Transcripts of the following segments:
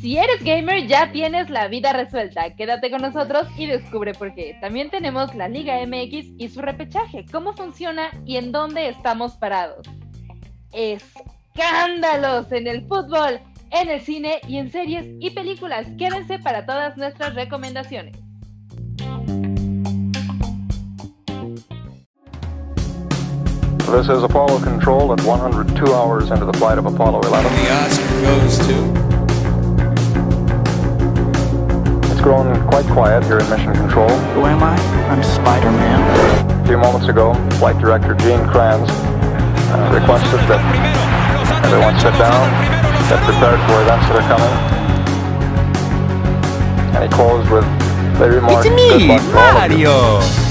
Si eres gamer, ya tienes la vida resuelta. Quédate con nosotros y descubre por qué. También tenemos la Liga MX y su repechaje, cómo funciona y en dónde estamos parados. Escándalos en el fútbol, en el cine y en series y películas. Quédense para todas nuestras recomendaciones. This is Apollo Control at 102 hours into the flight of Apollo 11. The Oscar goes to. It's grown quite quiet here in Mission Control. Who am I? I'm Spider-Man. A few moments ago, Flight Director Gene Kranz uh, requested that everyone sit down, get prepared for events that are coming. And he closed with the remark, It's me, luck all of you." Mario.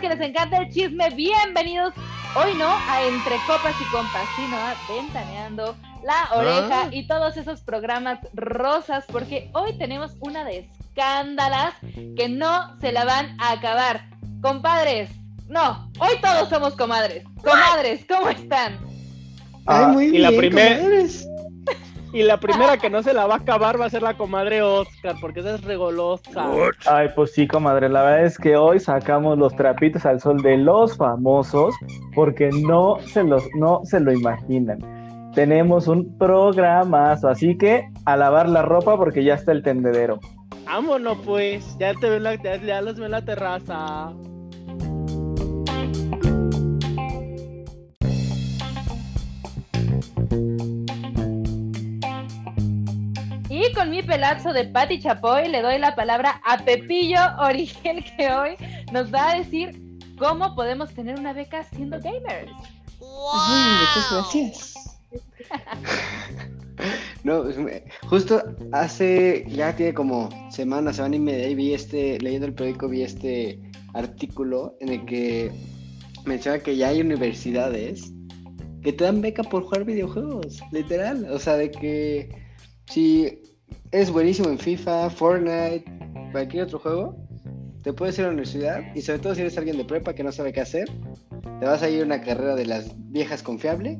Que les encanta el chisme, bienvenidos hoy no a Entre Copas y Compas, sino a Ventaneando, La Oreja Ah. y todos esos programas rosas, porque hoy tenemos una de escándalas que no se la van a acabar. Compadres, no, hoy todos somos comadres. Comadres, ¿cómo están? Ay, muy y bien, la primer- comadres. Y la primera que no se la va a acabar va a ser la comadre Oscar, porque esa es regolosa. Ay, pues sí, comadre. La verdad es que hoy sacamos los trapitos al sol de los famosos porque no se los, no se lo imaginan. Tenemos un programazo, así que a lavar la ropa porque ya está el tendedero. Vámonos pues, ya te veo en la, ya, ya los veo en la terraza. Con mi pelazo de Patti Chapoy le doy la palabra a Pepillo Origen que hoy nos va a decir cómo podemos tener una beca siendo gamers. Ay, muchas gracias. No, es me- justo hace, ya tiene como semana, semana y media, y vi este, leyendo el periódico, vi este artículo en el que menciona que ya hay universidades que te dan beca por jugar videojuegos, literal. O sea, de que si es buenísimo en FIFA, Fortnite, cualquier otro juego, te puedes ir a la universidad y sobre todo si eres alguien de prepa que no sabe qué hacer, te vas a ir a una carrera de las viejas confiable,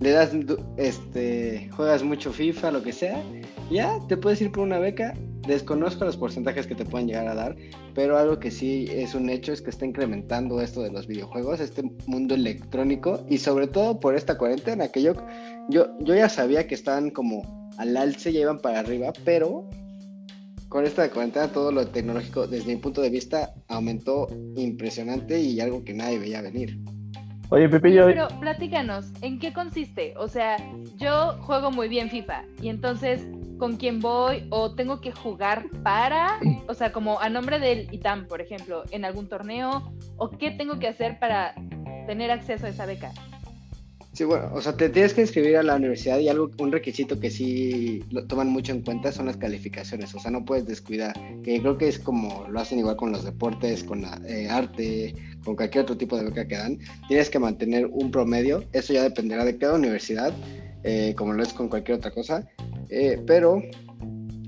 le das, este, juegas mucho FIFA, lo que sea, ya te puedes ir por una beca. Desconozco los porcentajes que te pueden llegar a dar, pero algo que sí es un hecho es que está incrementando esto de los videojuegos, este mundo electrónico y sobre todo por esta cuarentena que yo, yo, yo ya sabía que estaban como al alce, ya iban para arriba, pero con esta cuarentena todo lo tecnológico desde mi punto de vista aumentó impresionante y algo que nadie veía venir. Oye, Pepillo, Pero platícanos, ¿en qué consiste? O sea, yo juego muy bien FIFA y entonces, ¿con quién voy? ¿O tengo que jugar para? O sea, como a nombre del ITAM, por ejemplo, en algún torneo. ¿O qué tengo que hacer para tener acceso a esa beca? Sí, bueno, o sea, te tienes que inscribir a la universidad y algo, un requisito que sí lo toman mucho en cuenta son las calificaciones, o sea, no puedes descuidar, que creo que es como lo hacen igual con los deportes, con eh, arte, con cualquier otro tipo de beca que dan, tienes que mantener un promedio, eso ya dependerá de cada universidad, eh, como lo es con cualquier otra cosa, eh, pero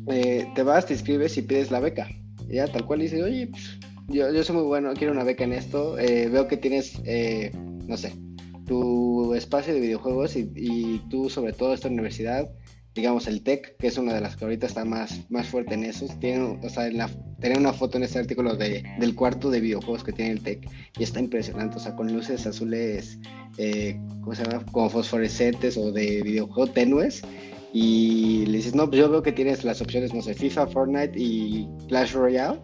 eh, te vas, te inscribes y pides la beca, ya tal cual dices, oye, pues, yo, yo soy muy bueno, quiero una beca en esto, veo que tienes, no sé, tu espacio de videojuegos y, y tú sobre todo esta universidad, digamos el TEC, que es una de las que ahorita está más, más fuerte en eso, tiene, o sea, en la, una foto en este artículo de, del cuarto de videojuegos que tiene el TEC y está impresionante, o sea, con luces azules, eh, ¿cómo se llama? Como fosforescentes o de videojuego tenues y le dices, no, pues yo veo que tienes las opciones, no sé, FIFA, Fortnite y Clash Royale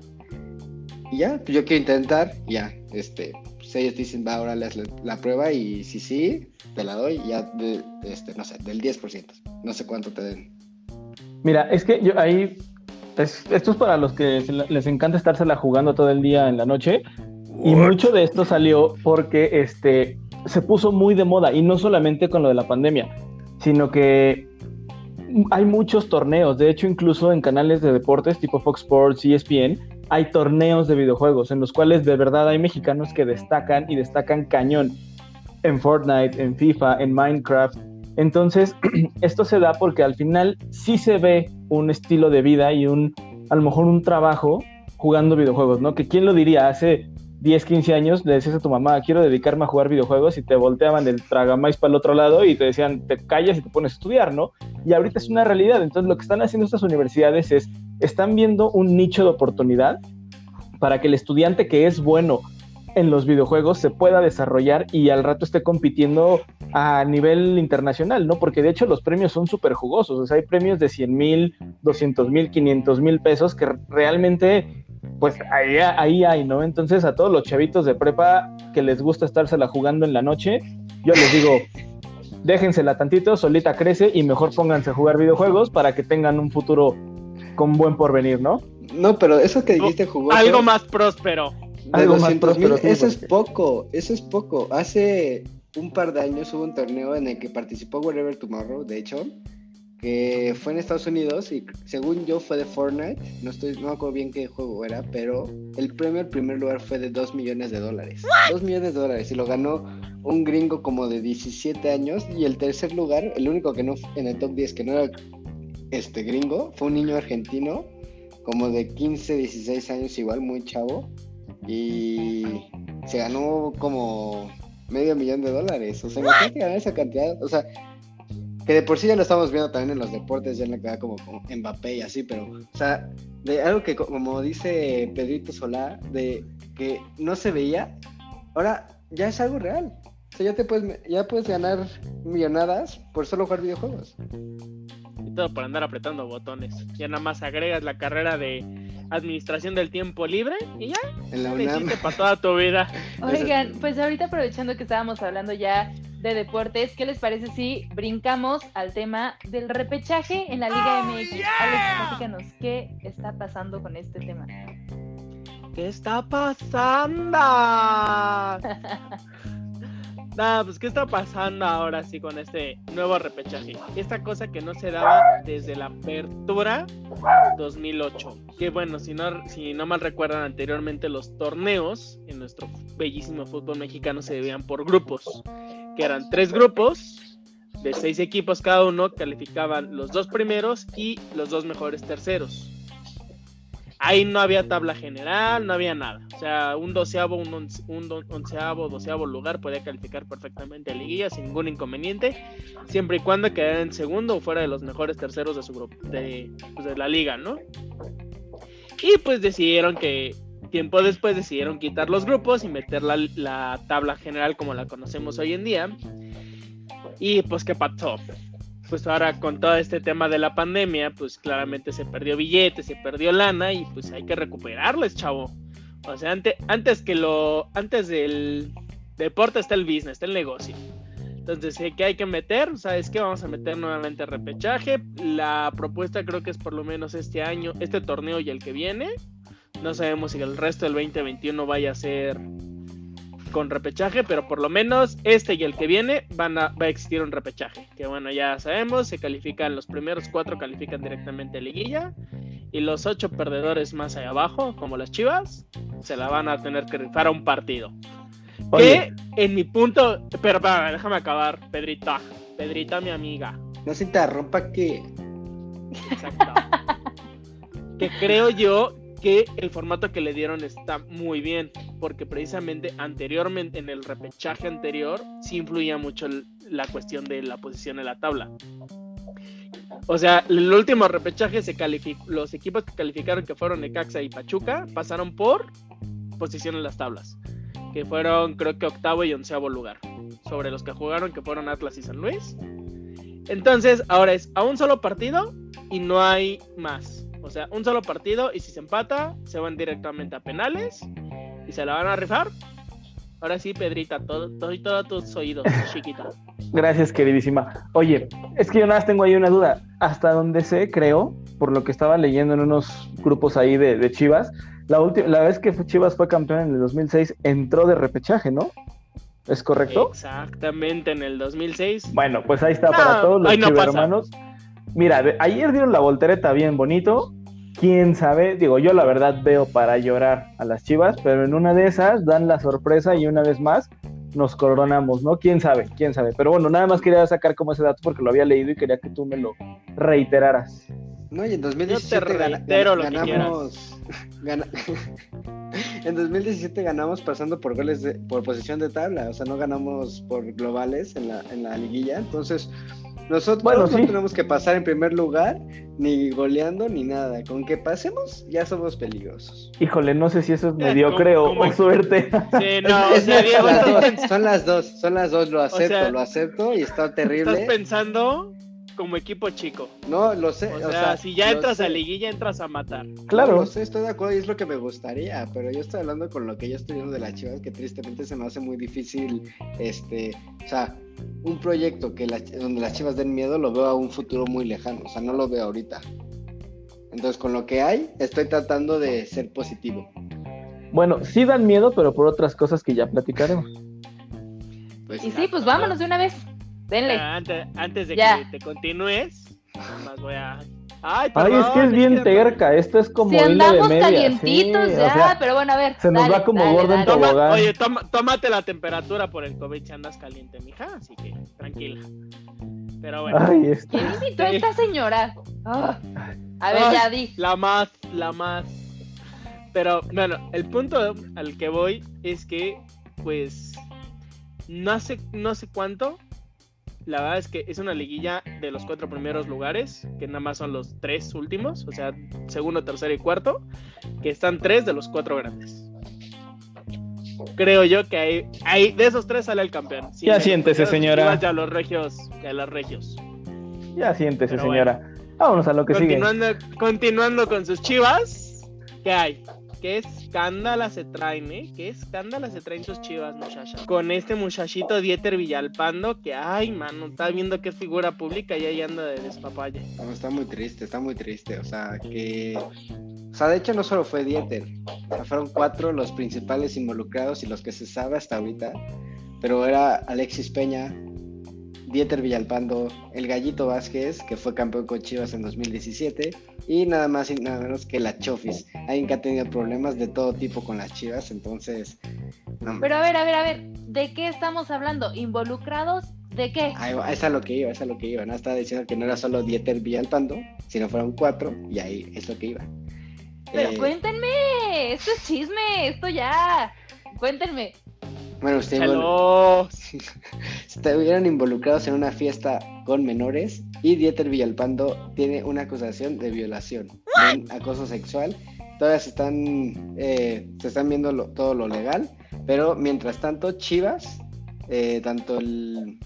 y ya, pues yo quiero intentar, ya, este, ellos dicen, va, ahora les la, la prueba y si sí, te la doy, ya, de, este, no sé, del 10%, no sé cuánto te den. mira, es que yo ahí. es- esto es para los que se les encanta estársela jugando todo el día en la noche. Y mucho de esto salió porque este, se puso muy de moda, y no solamente con lo de la pandemia, sino que hay muchos torneos. De hecho, incluso en canales de deportes tipo Fox Sports, E ESPN, hay torneos de videojuegos en los cuales de verdad hay mexicanos que destacan y destacan cañón en Fortnite, en FIFA, en Minecraft, Entonces, esto se da porque al final sí se ve un estilo de vida y un, a lo mejor un trabajo jugando videojuegos, ¿no? Que quién lo diría, hace 10, 15 años le decías a tu mamá, quiero dedicarme a jugar videojuegos y te volteaban del tragamais para el otro lado y te decían, te callas y te pones a estudiar, ¿no? Y ahorita es una realidad. Entonces lo que están haciendo estas universidades es, están viendo un nicho de oportunidad para que el estudiante que es bueno en los videojuegos se pueda desarrollar y al rato esté compitiendo a nivel internacional, ¿no? Porque de hecho los premios son súper jugosos, o sea, hay premios de 100 mil, 200 mil, 500 mil pesos que realmente, pues ahí, ahí hay, ¿no? Entonces a todos los chavitos de prepa que les gusta estársela jugando en la noche, yo les digo, déjensela tantito, solita crece y mejor pónganse a jugar videojuegos para que tengan un futuro con buen porvenir, ¿no? No, pero eso que dijiste jugoso. Algo más próspero. De Algo más 200 mil, próspero, sí, eso es poco, eso es poco. Hace un par de años hubo un torneo en el que participó Wherever Tomorrow, de hecho, que fue en Estados Unidos y según yo fue de Fortnite, no estoy, no me acuerdo bien qué juego era, pero el premio al primer lugar fue de 2 millones de dólares. 2 millones de dólares y lo ganó un gringo como de 17 años y el tercer lugar, el único que no en el top 10 que no era este gringo, fue un niño argentino como de 15, 16 años igual, muy chavo y se ganó como medio millón de dólares. O sea, imagínate ganar esa cantidad. O sea, que de por sí ya lo estamos viendo también en los deportes, ya en la que como, como Mbappé y así, pero, o sea, de algo que co- como dice Pedrito Solá, de que no se veía, ahora ya es algo real. O sea, ya te puedes, ya puedes ganar millonadas por solo jugar videojuegos. Y todo por andar apretando botones. Ya nada más agregas la carrera de administración del tiempo libre y ya En la UNAM. para toda tu vida. Oigan, pues ahorita aprovechando que estábamos hablando ya de deportes, ¿qué les parece si brincamos al tema del repechaje en la Liga MX? Alex, platícanos, ¿qué está pasando con este tema? ¿Qué está pasando? Nada, pues ¿qué está pasando ahora sí con este nuevo repechaje? Esta cosa que no se daba desde la apertura 2008. Que bueno, si no, si no mal recuerdan anteriormente los torneos en nuestro bellísimo fútbol mexicano se debían por grupos. Que eran tres grupos de seis equipos cada uno, calificaban los dos primeros y los dos mejores terceros. Ahí no había tabla general, no había nada. O sea, un doceavo, un, onceavo, doceavo lugar podía calificar perfectamente a liguilla sin ningún inconveniente, siempre y cuando quedara en segundo o fuera de los mejores terceros de su grupo, de, pues, la liga, ¿no? Y pues decidieron que tiempo después decidieron quitar los grupos y meter la, la tabla general como la conocemos hoy en día. Y pues, ¿qué pasó? Pues ahora con todo este tema de la pandemia, pues claramente se perdió billetes, se perdió lana y pues hay que recuperarles, chavo. O sea, antes, antes que lo, antes del deporte está el business, está el negocio. Entonces, ¿qué hay que meter? ¿Sabes qué? Vamos a meter nuevamente repechaje. La propuesta creo que es por lo menos este año, este torneo y el que viene. No sabemos si el resto del 2021 vaya a ser con repechaje, pero por lo menos este y el que viene van a, va a existir un repechaje. Que bueno, ya sabemos, se califican, los primeros cuatro califican directamente a liguilla y los ocho perdedores más allá abajo, como las chivas, se la van a tener que rifar a un partido. Oye, Que en mi punto, pero espérame, déjame acabar, Pedrita, Pedrita mi amiga, No se interrumpa que exacto. que creo yo que el formato que le dieron está muy bien, porque precisamente anteriormente, en el repechaje anterior, sí influía mucho la cuestión de la posición en la tabla. O sea, el último repechaje se calificó, los equipos que calificaron que fueron Necaxa y Pachuca pasaron por posición en las tablas, que fueron creo que octavo y onceavo lugar, sobre los que jugaron que fueron Atlas y San Luis. Entonces, ahora es a un solo partido y no hay más. O sea, un solo partido y si se empata, se van directamente a penales y se la van a rifar. Ahora sí, Pedrita, todo, todo todos tus oídos, chiquita. Gracias, queridísima. Oye, es que yo nada más tengo ahí una duda. Hasta donde sé, creo, por lo que estaba leyendo en unos grupos ahí de, de Chivas, la, última, la vez que Chivas fue campeón en el 2006, entró de repechaje, ¿no? ¿Es correcto? Exactamente, en el 2006. Bueno, pues ahí está No, para todos los no pasa. Mira, de- ayer dieron la voltereta bien bonito. Quién sabe, digo, yo la verdad veo para llorar a las chivas, pero en una de esas dan la sorpresa y una vez más nos coronamos, ¿no? ¿Quién sabe? ¿Quién sabe? Pero bueno, nada más quería sacar como ese dato porque lo había leído y quería que tú me lo reiteraras. No, y en Yo 2017 te gana- reitero lo que ganamos. gana- en 2017 ganamos pasando por goles de, por posición de tabla, o sea, no ganamos por globales en la, en la liguilla. Entonces, nosotros Bueno, no sí. tenemos que pasar en primer lugar, ni goleando, ni nada. Con que pasemos, ya somos peligrosos. Híjole, no sé si eso es Eh, mediocre o, ¿cómo- o suerte. Sí, no, Es- o sea, Diego, las dos, son las dos, son las dos, lo acepto, sea, lo acepto y está terrible. estás pensando como equipo chico. No, lo sé. O sea, si ya entras sé. a liguilla, entras a matar. Claro. No, lo sé, estoy de acuerdo y es lo que me gustaría, pero yo estoy hablando con lo que yo estoy viendo de las Chivas, que tristemente se me hace muy difícil, este, o sea, un proyecto que las- donde las Chivas den miedo lo veo a un futuro muy lejano, o sea, no lo veo ahorita. Entonces, con lo que hay, estoy tratando de ser positivo. Bueno, sí dan miedo, pero por otras cosas que ya platicaremos. Pues, Y sí, pues vámonos de una vez. Denle. Ah, Antes, antes de Ya. que te continúes, nada más voy a. Ay, Ay, es que es bien que- terca, esto es como si hilo de andamos media. calientitos sí, ya, o sea, pero bueno, a ver. se nos dale, va como dale, gordo en dale. Tobogán. oye, toma- tómate la temperatura por el COVID si andas caliente, mija, así que tranquila. Pero bueno, Ay. ¿Quién invitó a esta señora? Ah. A ver, Ay. ya di. la más, la más. Pero bueno, el punto al que voy es que, pues, no sé, no sé cuánto. La verdad es que es una liguilla de los cuatro primeros lugares, que nada más son los tres últimos, o sea, segundo, tercero y cuarto, que están tres de los cuatro grandes. Creo yo que hay, hay de esos tres sale el campeón. Sí, Ya siéntese, señora. Ya los regios, ya los regios. Ya siéntese, Pero señora. Vámonos a lo que sigue. Continuando, continuando con sus chivas, ¿qué hay? ¿Qué escándala se traen, eh? ¿Qué escándala se traen sus chivas, muchacha? Con este muchachito Dieter Villalpando, que, ay, mano, está viendo es figura pública y ahí anda de despapalle. No, está muy triste, está muy triste. O sea, que. O sea, de hecho, no solo fue Dieter. O sea, fueron cuatro los principales involucrados y los que se sabe hasta ahorita. Pero era Alexis Peña, Dieter Villalpando, el Gallito Vázquez, que fue campeón con Chivas en 2017. Y nada más y nada menos que la Chofis. Alguien que ha tenido problemas de todo tipo con las Chivas. Entonces. no, Pero a ver, a ver, a ver. ¿De qué estamos hablando? ¿Involucrados? ¿De qué? Ahí es a lo que iba, es a lo que iba. No estaba diciendo que no era solo Dieter Villalpando, sino fueron cuatro, y ahí es lo que iba. Pero Eh, cuéntenme. Esto es chisme. Esto ya. Cuéntenme. Bueno, estuvieron involucrados en una fiesta con menores y Dieter Villalpando tiene una acusación de violación, de un acoso sexual. Todavía se están, eh, se están viendo lo- todo lo legal, pero mientras tanto, Chivas, eh, tanto el,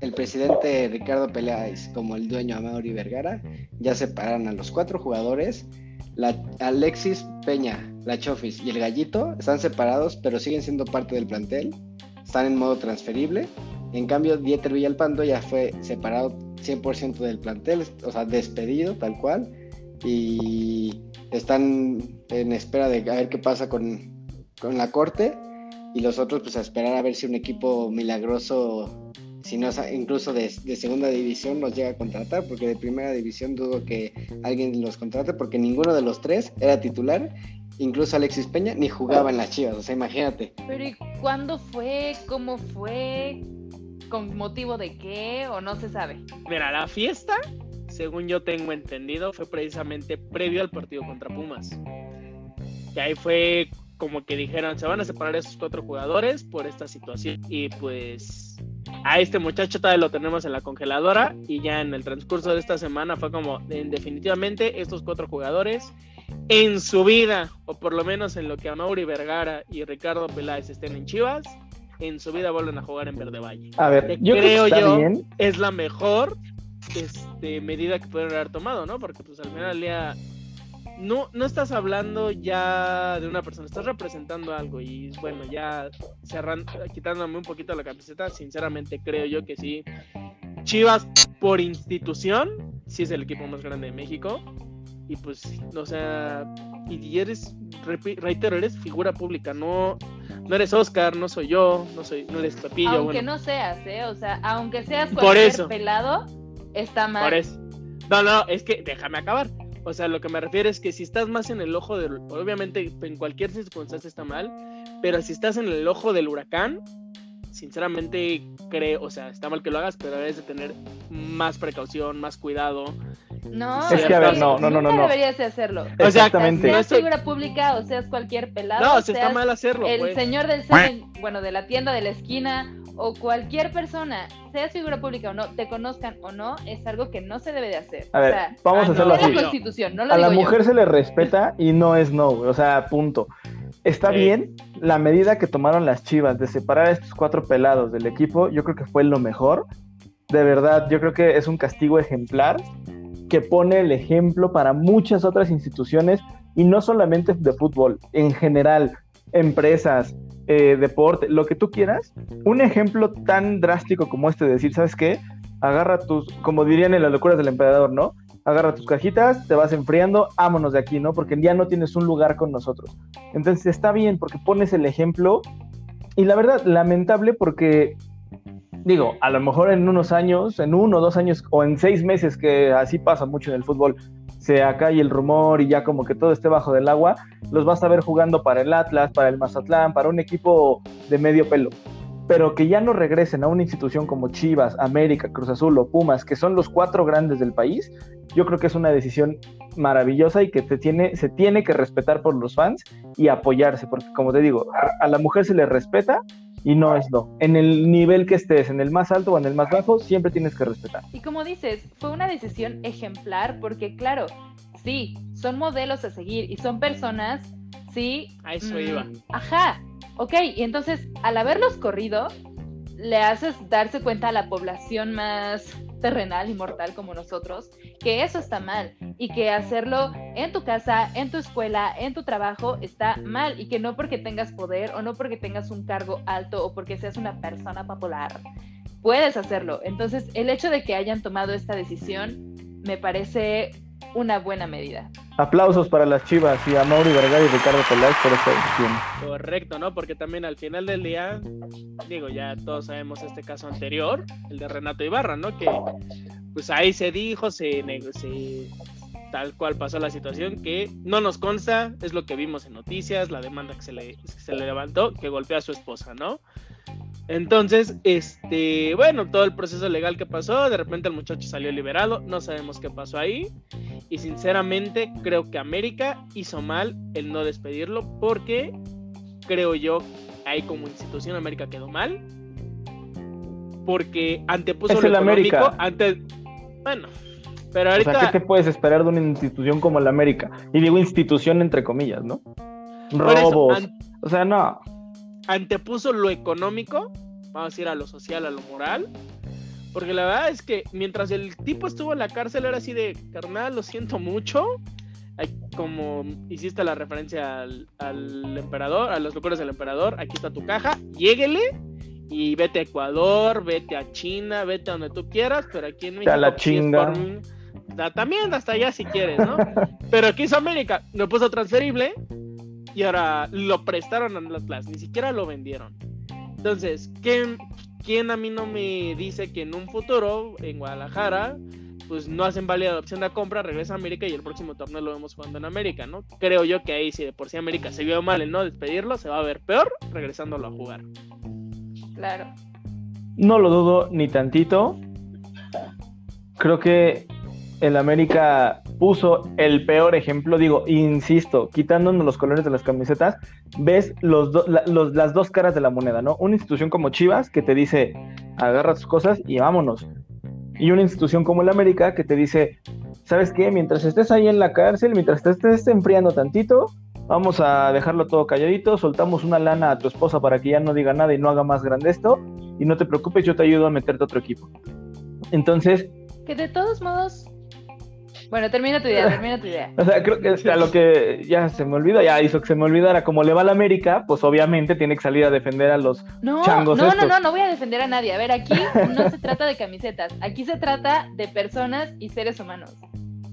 el presidente Ricardo Peláez como el dueño Amaury Vergara ya separaron a los cuatro jugadores. La, Alexis Peña, la Chofis y el Gallito están separados, pero siguen siendo parte del plantel. Están en modo transferible. En cambio, Dieter Villalpando ya fue separado 100% del plantel, o sea, despedido tal cual. Y están en espera de a ver qué pasa con, con la corte. Y los otros, pues a esperar a ver si un equipo milagroso, si no incluso de, de segunda división, los llega a contratar. Porque de primera división dudo que alguien los contrate, porque ninguno de los tres era titular. Incluso Alexis Peña ni jugaba en las chivas, o sea, imagínate. Pero ¿y cuándo fue? ¿Cómo fue? ¿Con motivo de qué? ¿O no se sabe? Mira, la fiesta, según yo tengo entendido, fue precisamente previo al partido contra Pumas. Que ahí fue como que dijeron, se van a separar esos cuatro jugadores por esta situación. Y pues a este muchacho todavía lo tenemos en la congeladora y ya en el transcurso de esta semana fue como, en definitivamente estos cuatro jugadores en su vida, o por lo menos en lo que a Mauri Vergara y Ricardo Peláez estén en Chivas, en su vida vuelven a jugar en Verde Valle A ver, que yo creo, que yo- bien. es la mejor este, medida que pudieron haber tomado, ¿no? Porque pues al final día no, no estás hablando ya de una persona, estás representando algo y bueno, ya cerrando, quitándome un poquito la camiseta, sinceramente creo yo que sí. Chivas por institución, sí es el equipo más grande de México y pues, o sea, y eres, reitero, eres figura pública, no, no eres Oscar, no soy yo, no soy, no eres Pepillo, aunque bueno. no seas, ¿eh? O sea, aunque seas Por eso. pelado, está mal. Por eso. No, no, es que déjame acabar. O sea, lo que me refiero es que si estás más en el ojo del. Obviamente, en cualquier circunstancia está mal. Pero si estás en el ojo del huracán, sinceramente creo, o sea, está mal que lo hagas, pero debes de tener más precaución, más cuidado. No, Es que, a ver, no, no, no, no, nunca no. deberías de hacerlo. O sea, Exactamente. Seas figura pública o seas cualquier pelado. No, se está mal hacerlo, El pues. señor del bueno, de la tienda de la esquina o cualquier persona, seas figura pública o no, te conozcan o no, es algo que no se debe de hacer. A ver, o sea, vamos a hacerlo no. así. la constitución, no lo A la yo. mujer se le respeta y no es no, güey. O sea, punto. Está Sí. bien la medida que tomaron las chivas de separar a estos cuatro pelados del equipo. Yo creo que fue lo mejor. De verdad, yo creo que es un castigo ejemplar que pone el ejemplo para muchas otras instituciones y no solamente de fútbol, en general, empresas, eh, deporte, lo que tú quieras. Un ejemplo tan drástico como este de decir, ¿sabes qué? Agarra tus, como dirían en las locuras del emperador, ¿no? Agarra tus cajitas, te vas enfriando, vámonos de aquí, ¿no? Porque ya no tienes un lugar con nosotros. Entonces está bien porque pones el ejemplo y la verdad, lamentable porque, digo, a lo mejor en unos años, en uno o dos años o en seis meses, que así pasa mucho en el fútbol, se acae el rumor y ya como que todo esté bajo del agua, los vas a ver jugando para el Atlas, para el Mazatlán, para un equipo de medio pelo. Pero que ya no regresen a una institución como Chivas, América, Cruz Azul o Pumas, que son los cuatro grandes del país, yo creo que es una decisión maravillosa y que te tiene, se tiene que respetar por los fans y apoyarse, porque como te digo, a la mujer se le respeta y no es no. En el nivel que estés, en el más alto o en el más bajo, siempre tienes que respetar. Y como dices, fue una decisión ejemplar porque, claro, sí, son modelos a seguir y son personas, sí. A eso mm, iba. Ajá, ok, y entonces al haberlos corrido, le haces darse cuenta a la población más terrenal y mortal como nosotros que eso está mal y que hacerlo en tu casa, en tu escuela, en tu trabajo está mal y que no porque tengas poder o no porque tengas un cargo alto o porque seas una persona popular puedes hacerlo. Entonces, el hecho de que hayan tomado esta decisión me parece una buena medida. Aplausos para las chivas y a Mauri Vergara y Ricardo Peláez por esta decisión. Correcto, ¿no? Porque también al final del día, digo, ya todos sabemos este caso anterior, el de Renato Ibarra, ¿no? Que pues ahí se dijo, se, se- tal cual pasó la situación, que no nos consta, es lo que vimos en noticias, la demanda que se le, que se le levantó, que golpeó a su esposa, ¿no? Entonces, este, bueno, todo el proceso legal que pasó, de repente el muchacho salió liberado, no sabemos qué pasó ahí. Y sinceramente creo que América hizo mal el no despedirlo porque creo yo ahí como institución América quedó mal. Porque antepuso Es lo el económico América. antes... Bueno, pero O ahorita... sea, ¿qué te puedes esperar de una institución como la América? Y digo institución entre comillas, ¿no? eso, Robos. O sea, no. Antepuso lo económico, vamos a ir a lo social, a lo moral. Porque la verdad es que mientras el tipo estuvo en la cárcel era así de, carnal, lo siento mucho. Como hiciste la referencia al, al emperador, a los locuras del emperador, aquí está tu caja, lléguele y vete a Ecuador, vete a China, vete a donde tú quieras, pero aquí en México... a la pues, es chinga. por También hasta allá si quieres, ¿no? Pero aquí hizo América, lo puso transferible y ahora lo prestaron al Atlas, ni siquiera lo vendieron. Entonces, ¿quién, quién a mí no me dice que en un futuro en Guadalajara, pues no hacen válida la opción de compra, regresa a América y el próximo torneo lo vemos jugando en América, ¿no? Creo yo que ahí, si de por sí América se vio mal en no despedirlo, se va a ver peor regresándolo a jugar. Claro. No lo dudo ni tantito. Creo que el América puso el peor ejemplo, digo, insisto, quitándonos los colores de las camisetas, ves los la- las dos caras de la moneda, ¿no? Una institución como Chivas que te dice, agarra tus cosas y vámonos. Y una institución como el América que te dice, ¿sabes qué? Mientras estés ahí en la cárcel, mientras te estés enfriando tantito, vamos a dejarlo todo calladito, soltamos una lana a tu esposa para que ya no diga nada y no haga más grande esto, y no te preocupes, yo te ayudo a meterte a otro equipo. Entonces, Que de todos modos. Bueno, termina tu idea, termina tu idea. o sea, creo que a lo que ya se me olvidó, ya hizo que se me olvidara, como le va a la América, pues obviamente tiene que salir a defender a los... No, Changos no, no, estos. no, no voy a defender a nadie. A ver, aquí no se trata de camisetas. Aquí se trata de personas y seres humanos.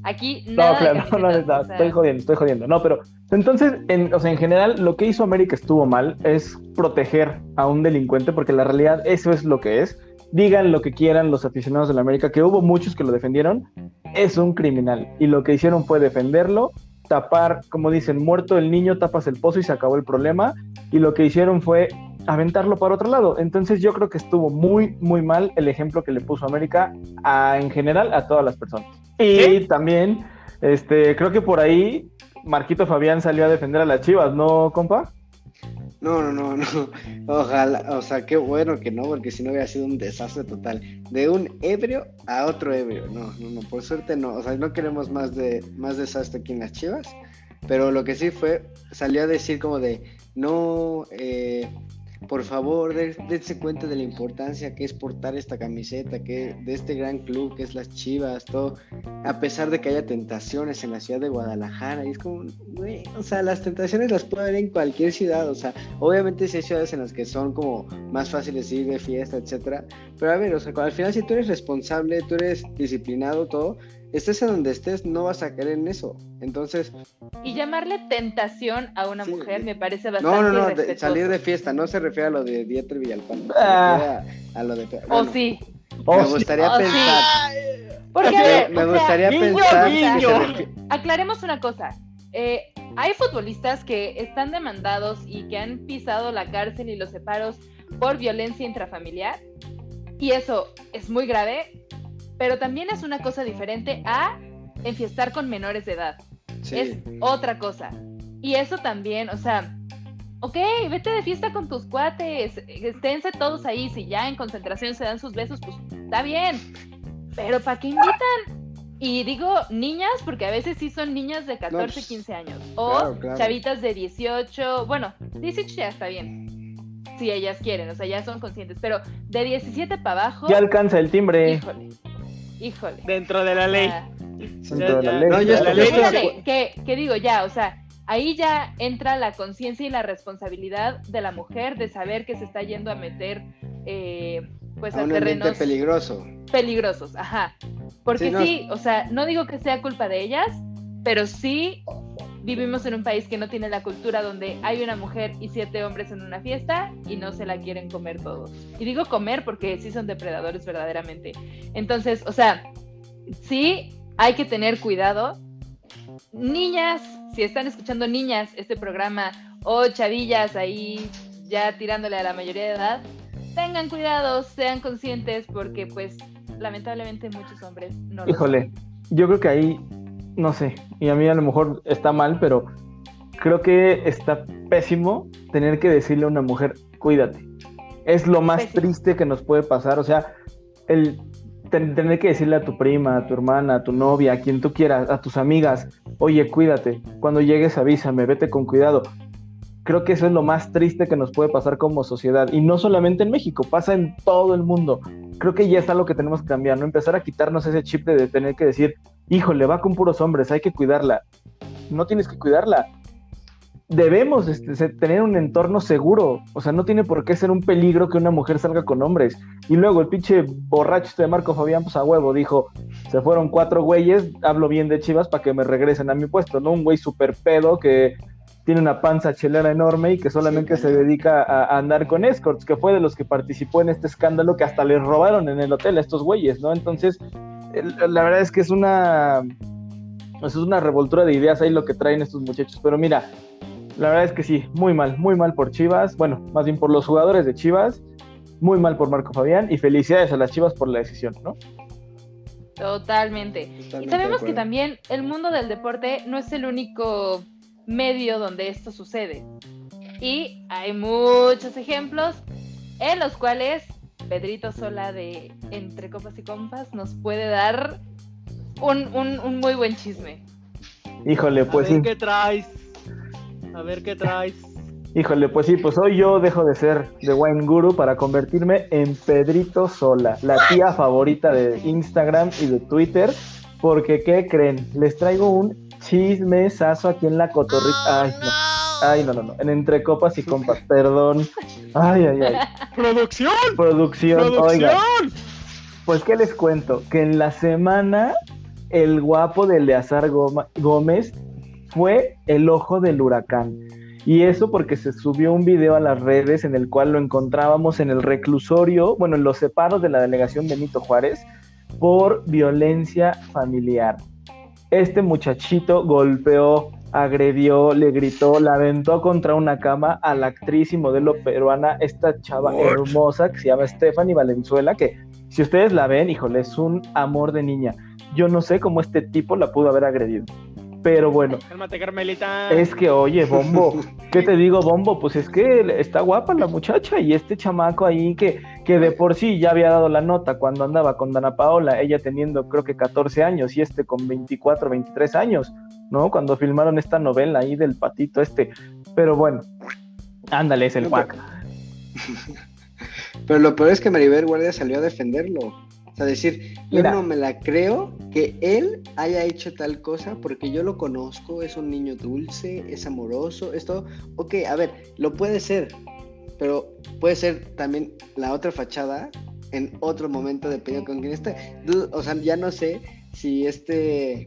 Aquí nada No, claro, de no, no, no, o sea, estoy jodiendo, estoy jodiendo. No, pero entonces, en, o sea, en general, lo que hizo América estuvo mal, es proteger a un delincuente, porque la realidad eso es lo que es. Digan lo que quieran los aficionados de la América, que hubo muchos que lo defendieron, es un criminal. Y lo que hicieron fue defenderlo, tapar, como dicen, muerto el niño, tapas el pozo y se acabó el problema. Y lo que hicieron fue aventarlo para otro lado. Entonces yo creo que estuvo muy, muy mal el ejemplo que le puso América a, en general a todas las personas. Y también, este, creo que por ahí Marquito Fabián salió a defender a las Chivas, ¿no, compa? No, no, no, no. Ojalá, o sea, qué bueno que no, porque si no hubiera sido un desastre total. De un ebrio a otro ebrio. No, no, no, por suerte no. O sea, no queremos más de más desastre aquí en las Chivas. Pero lo que sí fue, salió a decir como de, no, eh, por favor, dense cuenta de la importancia que es portar esta camiseta, que de este gran club que es las Chivas, todo, a pesar de que haya tentaciones en la ciudad de Guadalajara, y es como, güey, o sea, las tentaciones las puede haber en cualquier ciudad, o sea, obviamente sí hay ciudades en las que son como más fáciles ir de fiesta, etcétera, pero a ver, o sea, al final si tú eres responsable, tú eres disciplinado, todo, estés en donde estés, no vas a caer en eso. Entonces. Y llamarle tentación a una mujer me parece bastante. No, no, no, salir de fiesta, no se refiere a lo de Dieter Villalpando, se ah. a, lo de. o sí. me gustaría pensar. Porque, me, gustaría pensar. Aclaremos una cosa. Eh, hay futbolistas que están demandados y que han pisado la cárcel y los separos por violencia intrafamiliar. Y eso es muy grave pero también es una cosa diferente a enfiestar con menores de edad. Es otra cosa. Y eso también, o sea, ok, vete de fiesta con tus cuates, esténse todos ahí, si ya en concentración se dan sus besos, pues está bien. Pero ¿para qué invitan? Y digo niñas, porque a veces sí son niñas de 14, 15 pues, años. O chavitas de 18, bueno, 18 ya está bien. Si ellas quieren, o sea, ya son conscientes. Pero de 17 para abajo. Ya alcanza el timbre. Híjole. Híjole. Dentro de la ley. Dentro de la ley. No, yo la ley. Que, digo ya, o sea, ahí ya entra la conciencia y la responsabilidad de la mujer de saber que se está yendo a meter eh, pues a, terrenos peligroso. peligrosos, ajá. Porque sí, o sea, no digo que sea culpa de ellas, pero sí vivimos en un país que no tiene la cultura donde hay una mujer y siete hombres en una fiesta y no se la quieren comer todos. Y digo comer porque sí son depredadores verdaderamente. Entonces, o sea, sí hay que tener cuidado. Niñas, si están escuchando niñas este programa o chavillas ahí ya tirándole a la mayoría de edad, tengan cuidado, sean conscientes porque pues lamentablemente muchos hombres no lo Híjole, yo creo que ahí no sé, y a mí a lo mejor está mal, pero creo que está pésimo tener que decirle a una mujer, cuídate. Es lo más triste que nos puede pasar, o sea, el tener que decirle a tu prima, a tu hermana, a tu novia, a quien tú quieras, a tus amigas, oye, cuídate, cuando llegues avísame, vete con cuidado. Creo que eso es lo más triste que nos puede pasar como sociedad. Y no solamente en México, pasa en todo el mundo. Creo que ya está lo que tenemos que cambiar, ¿no? Empezar a quitarnos ese chip de tener que decir, híjole, va con puros hombres, hay que cuidarla. No tienes que cuidarla. Debemos este, tener un entorno seguro. O sea, no tiene por qué ser un peligro que una mujer salga con hombres. Y luego el pinche borracho este de Marco Fabián, pues a huevo, dijo, se fueron cuatro güeyes, hablo bien de Chivas para que me regresen a mi puesto, ¿no? Un güey súper pedo que tiene una panza chelera enorme y que solamente se dedica a, andar con escorts, que fue de los que participó en este escándalo que hasta les robaron en el hotel a estos güeyes, ¿no? Entonces, la verdad es que es una es una revoltura de ideas ahí lo que traen estos muchachos. Pero mira, la verdad es que sí, muy mal, muy mal por Chivas. Bueno, más bien por los jugadores de Chivas. Muy mal por Marco Fabián. Y felicidades a las Chivas por la decisión, ¿no? Totalmente. y sabemos que también el mundo del deporte no es el único medio donde esto sucede. Y hay muchos ejemplos en los cuales Pedrito Sola de Entre Copas y Compas nos puede dar un, muy buen chisme. Híjole, pues A ver qué traes. A ver qué traes. Híjole, pues sí, pues hoy yo dejo de ser de Wine Guru para convertirme en Pedrito Sola, la tía favorita de Instagram y de Twitter, porque ¿qué creen? Les traigo un chismesazo aquí en la cotorrita. Ay, no. Ay, no, no, no. En entre copas y compas, perdón. Ay, ay, ay. ¡Producción! Producción, oiga. Pues, ¿qué les cuento? Que en la semana, el guapo de Eleazar Gómez fue el ojo del huracán. Y eso porque se subió un video a las redes en el cual lo encontrábamos en el reclusorio, bueno, en los separos de la delegación Benito Juárez, por violencia familiar. Este muchachito golpeó agredió, le gritó, la aventó contra una cama a la actriz y modelo peruana, esta chava hermosa que se llama Stephanie Valenzuela, que si ustedes la ven, híjole, es un amor de niña. Yo no sé cómo este tipo la pudo haber agredido. Pero bueno, Cálmate, Carmelita. es que, oye, Bombo, ¿qué te digo, Bombo? Pues es que está guapa la muchacha y este chamaco ahí que, que de por sí ya había dado la nota cuando andaba con Dana Paola, ella teniendo creo que 14 años y este con 24, 23 años, ¿no? Cuando filmaron esta novela ahí del patito este. Pero bueno, ándale, es el cuac. Pero lo peor es que Maribel Guardia salió a defenderlo. O sea, decir, yo no me la creo que él haya hecho tal cosa porque yo lo conozco, es un niño dulce, es amoroso, esto, ok, a ver, lo puede ser, pero puede ser también la otra fachada en otro momento dependiendo con quién esté. O sea, ya no sé si este,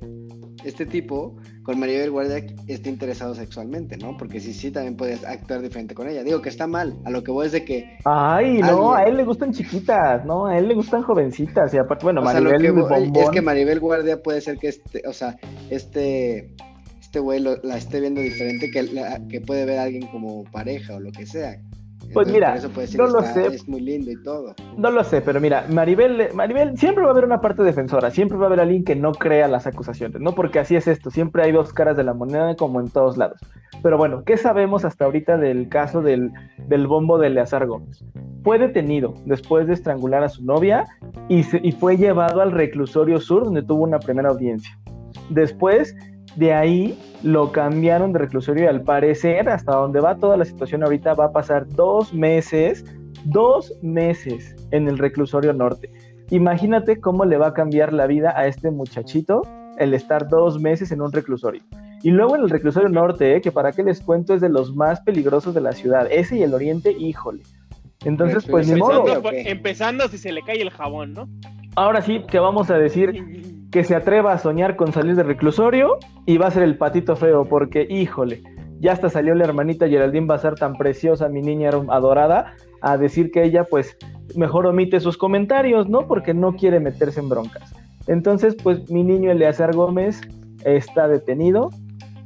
este tipo con Maribel Guardia está interesado sexualmente, ¿no? Porque sí, sí, también puedes actuar diferente con ella. Digo que está mal, a lo que voy es de que Ay, no, Alguien. a él le gustan chiquitas, ¿no? A él le gustan jovencitas y aparte, bueno, O sea, lo Maribel que voy- Bombón. es que Maribel Guardia puede ser que este, o sea, este, este güey lo- la esté viendo diferente que, la- que puede ver a alguien como pareja o lo que sea. Pues Entonces, mira, por eso no lo "Está- sé. Es muy lindo y todo. No lo sé, pero mira, Maribel, Maribel, siempre va a haber una parte defensora, siempre va a haber alguien que no crea las acusaciones, ¿no? Porque así es esto, siempre hay dos caras de la moneda como en todos lados. Pero bueno, ¿qué sabemos hasta ahorita del caso del, del bombo de Eleazar Gómez? Fue detenido después de estrangular a su novia y, se- y fue llevado al reclusorio sur donde tuvo una primera audiencia. Después de ahí lo cambiaron de reclusorio y al parecer, hasta donde va toda la situación ahorita, va a pasar dos meses, dos meses en el reclusorio norte. Imagínate cómo le va a cambiar la vida a este muchachito el estar dos meses en un reclusorio. Y luego en el reclusorio norte, ¿eh? que para qué les cuento es de los más peligrosos de la ciudad. Ese y el oriente, híjole. Entonces, pues ni modo. Empezando si se le cae el jabón, ¿no? Ahora sí, te vamos a decir que se atreva a soñar con salir del reclusorio y va a ser el patito feo, porque híjole, ya hasta salió la hermanita Geraldine Bazar tan preciosa, mi niña adorada, a decir que ella pues mejor omite sus comentarios, ¿no? Porque no quiere meterse en broncas. Entonces, pues mi niño Eleazar Gómez está detenido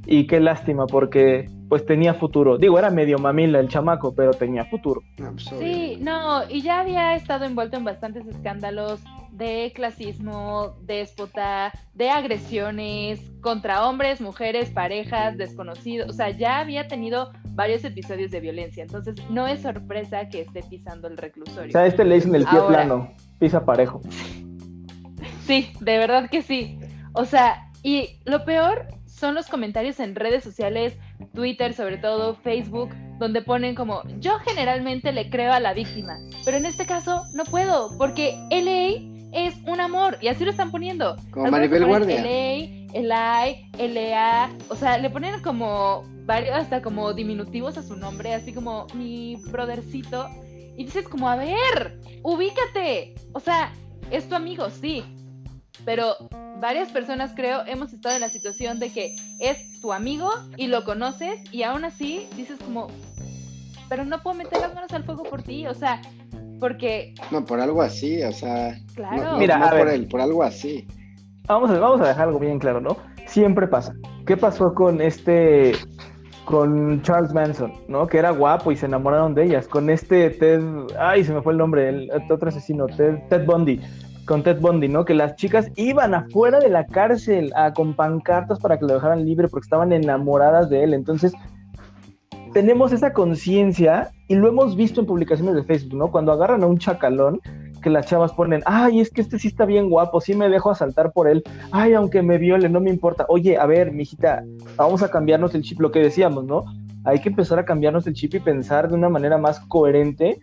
y qué lástima porque pues tenía futuro. Digo, era medio mamila el chamaco, pero tenía futuro. Pues. Sí, no, y ya había estado envuelto en bastantes escándalos de clasismo, déspota, de agresiones contra hombres, mujeres, parejas, desconocidos. O sea, ya había tenido varios episodios de violencia. Entonces, no es sorpresa que esté pisando el reclusorio. O sea, este le dicen el pie Ahora. plano, pisa parejo. Sí, de verdad que sí. O sea, y lo peor son los comentarios en redes sociales, Twitter sobre todo, Facebook, donde ponen como, yo generalmente le creo a la víctima, pero en este caso no puedo, porque LA es un amor, y así lo están poniendo. Como Maribel Guardia. LA, LI, LA, o sea, le ponen como varios, hasta como diminutivos a su nombre, así como mi brothercito, y dices como, a ver, ubícate, o sea, es tu amigo, sí, pero varias personas creo hemos estado en la situación de que es tu amigo y lo conoces y aún así dices como, pero no puedo meter las manos al fuego por ti, o sea, porque, No, por algo así, o sea. claro, No, no- Mira, no a por ver. él, por algo así. Vamos a, vamos a dejar algo bien claro, ¿no? Siempre pasa. ¿Qué pasó con este, con Charles Manson, ¿no? Que era guapo y se enamoraron de ellas. Con este Ted, ay, se me fue el nombre, el, el otro asesino, Ted, Ted Bundy. Con Ted Bundy, ¿no? Que las chicas iban afuera de la cárcel a, con pancartas para que lo dejaran libre porque estaban enamoradas de él. Entonces, tenemos esa conciencia y lo hemos visto en publicaciones de Facebook, ¿no? Cuando agarran a un chacalón, que las chavas ponen, ay, es que este sí está bien guapo, sí me dejo asaltar por él, ay, aunque me viole, no me importa. Oye, a ver, mijita, vamos a cambiarnos el chip, lo que decíamos, ¿no? Hay que empezar a cambiarnos el chip y pensar de una manera más coherente.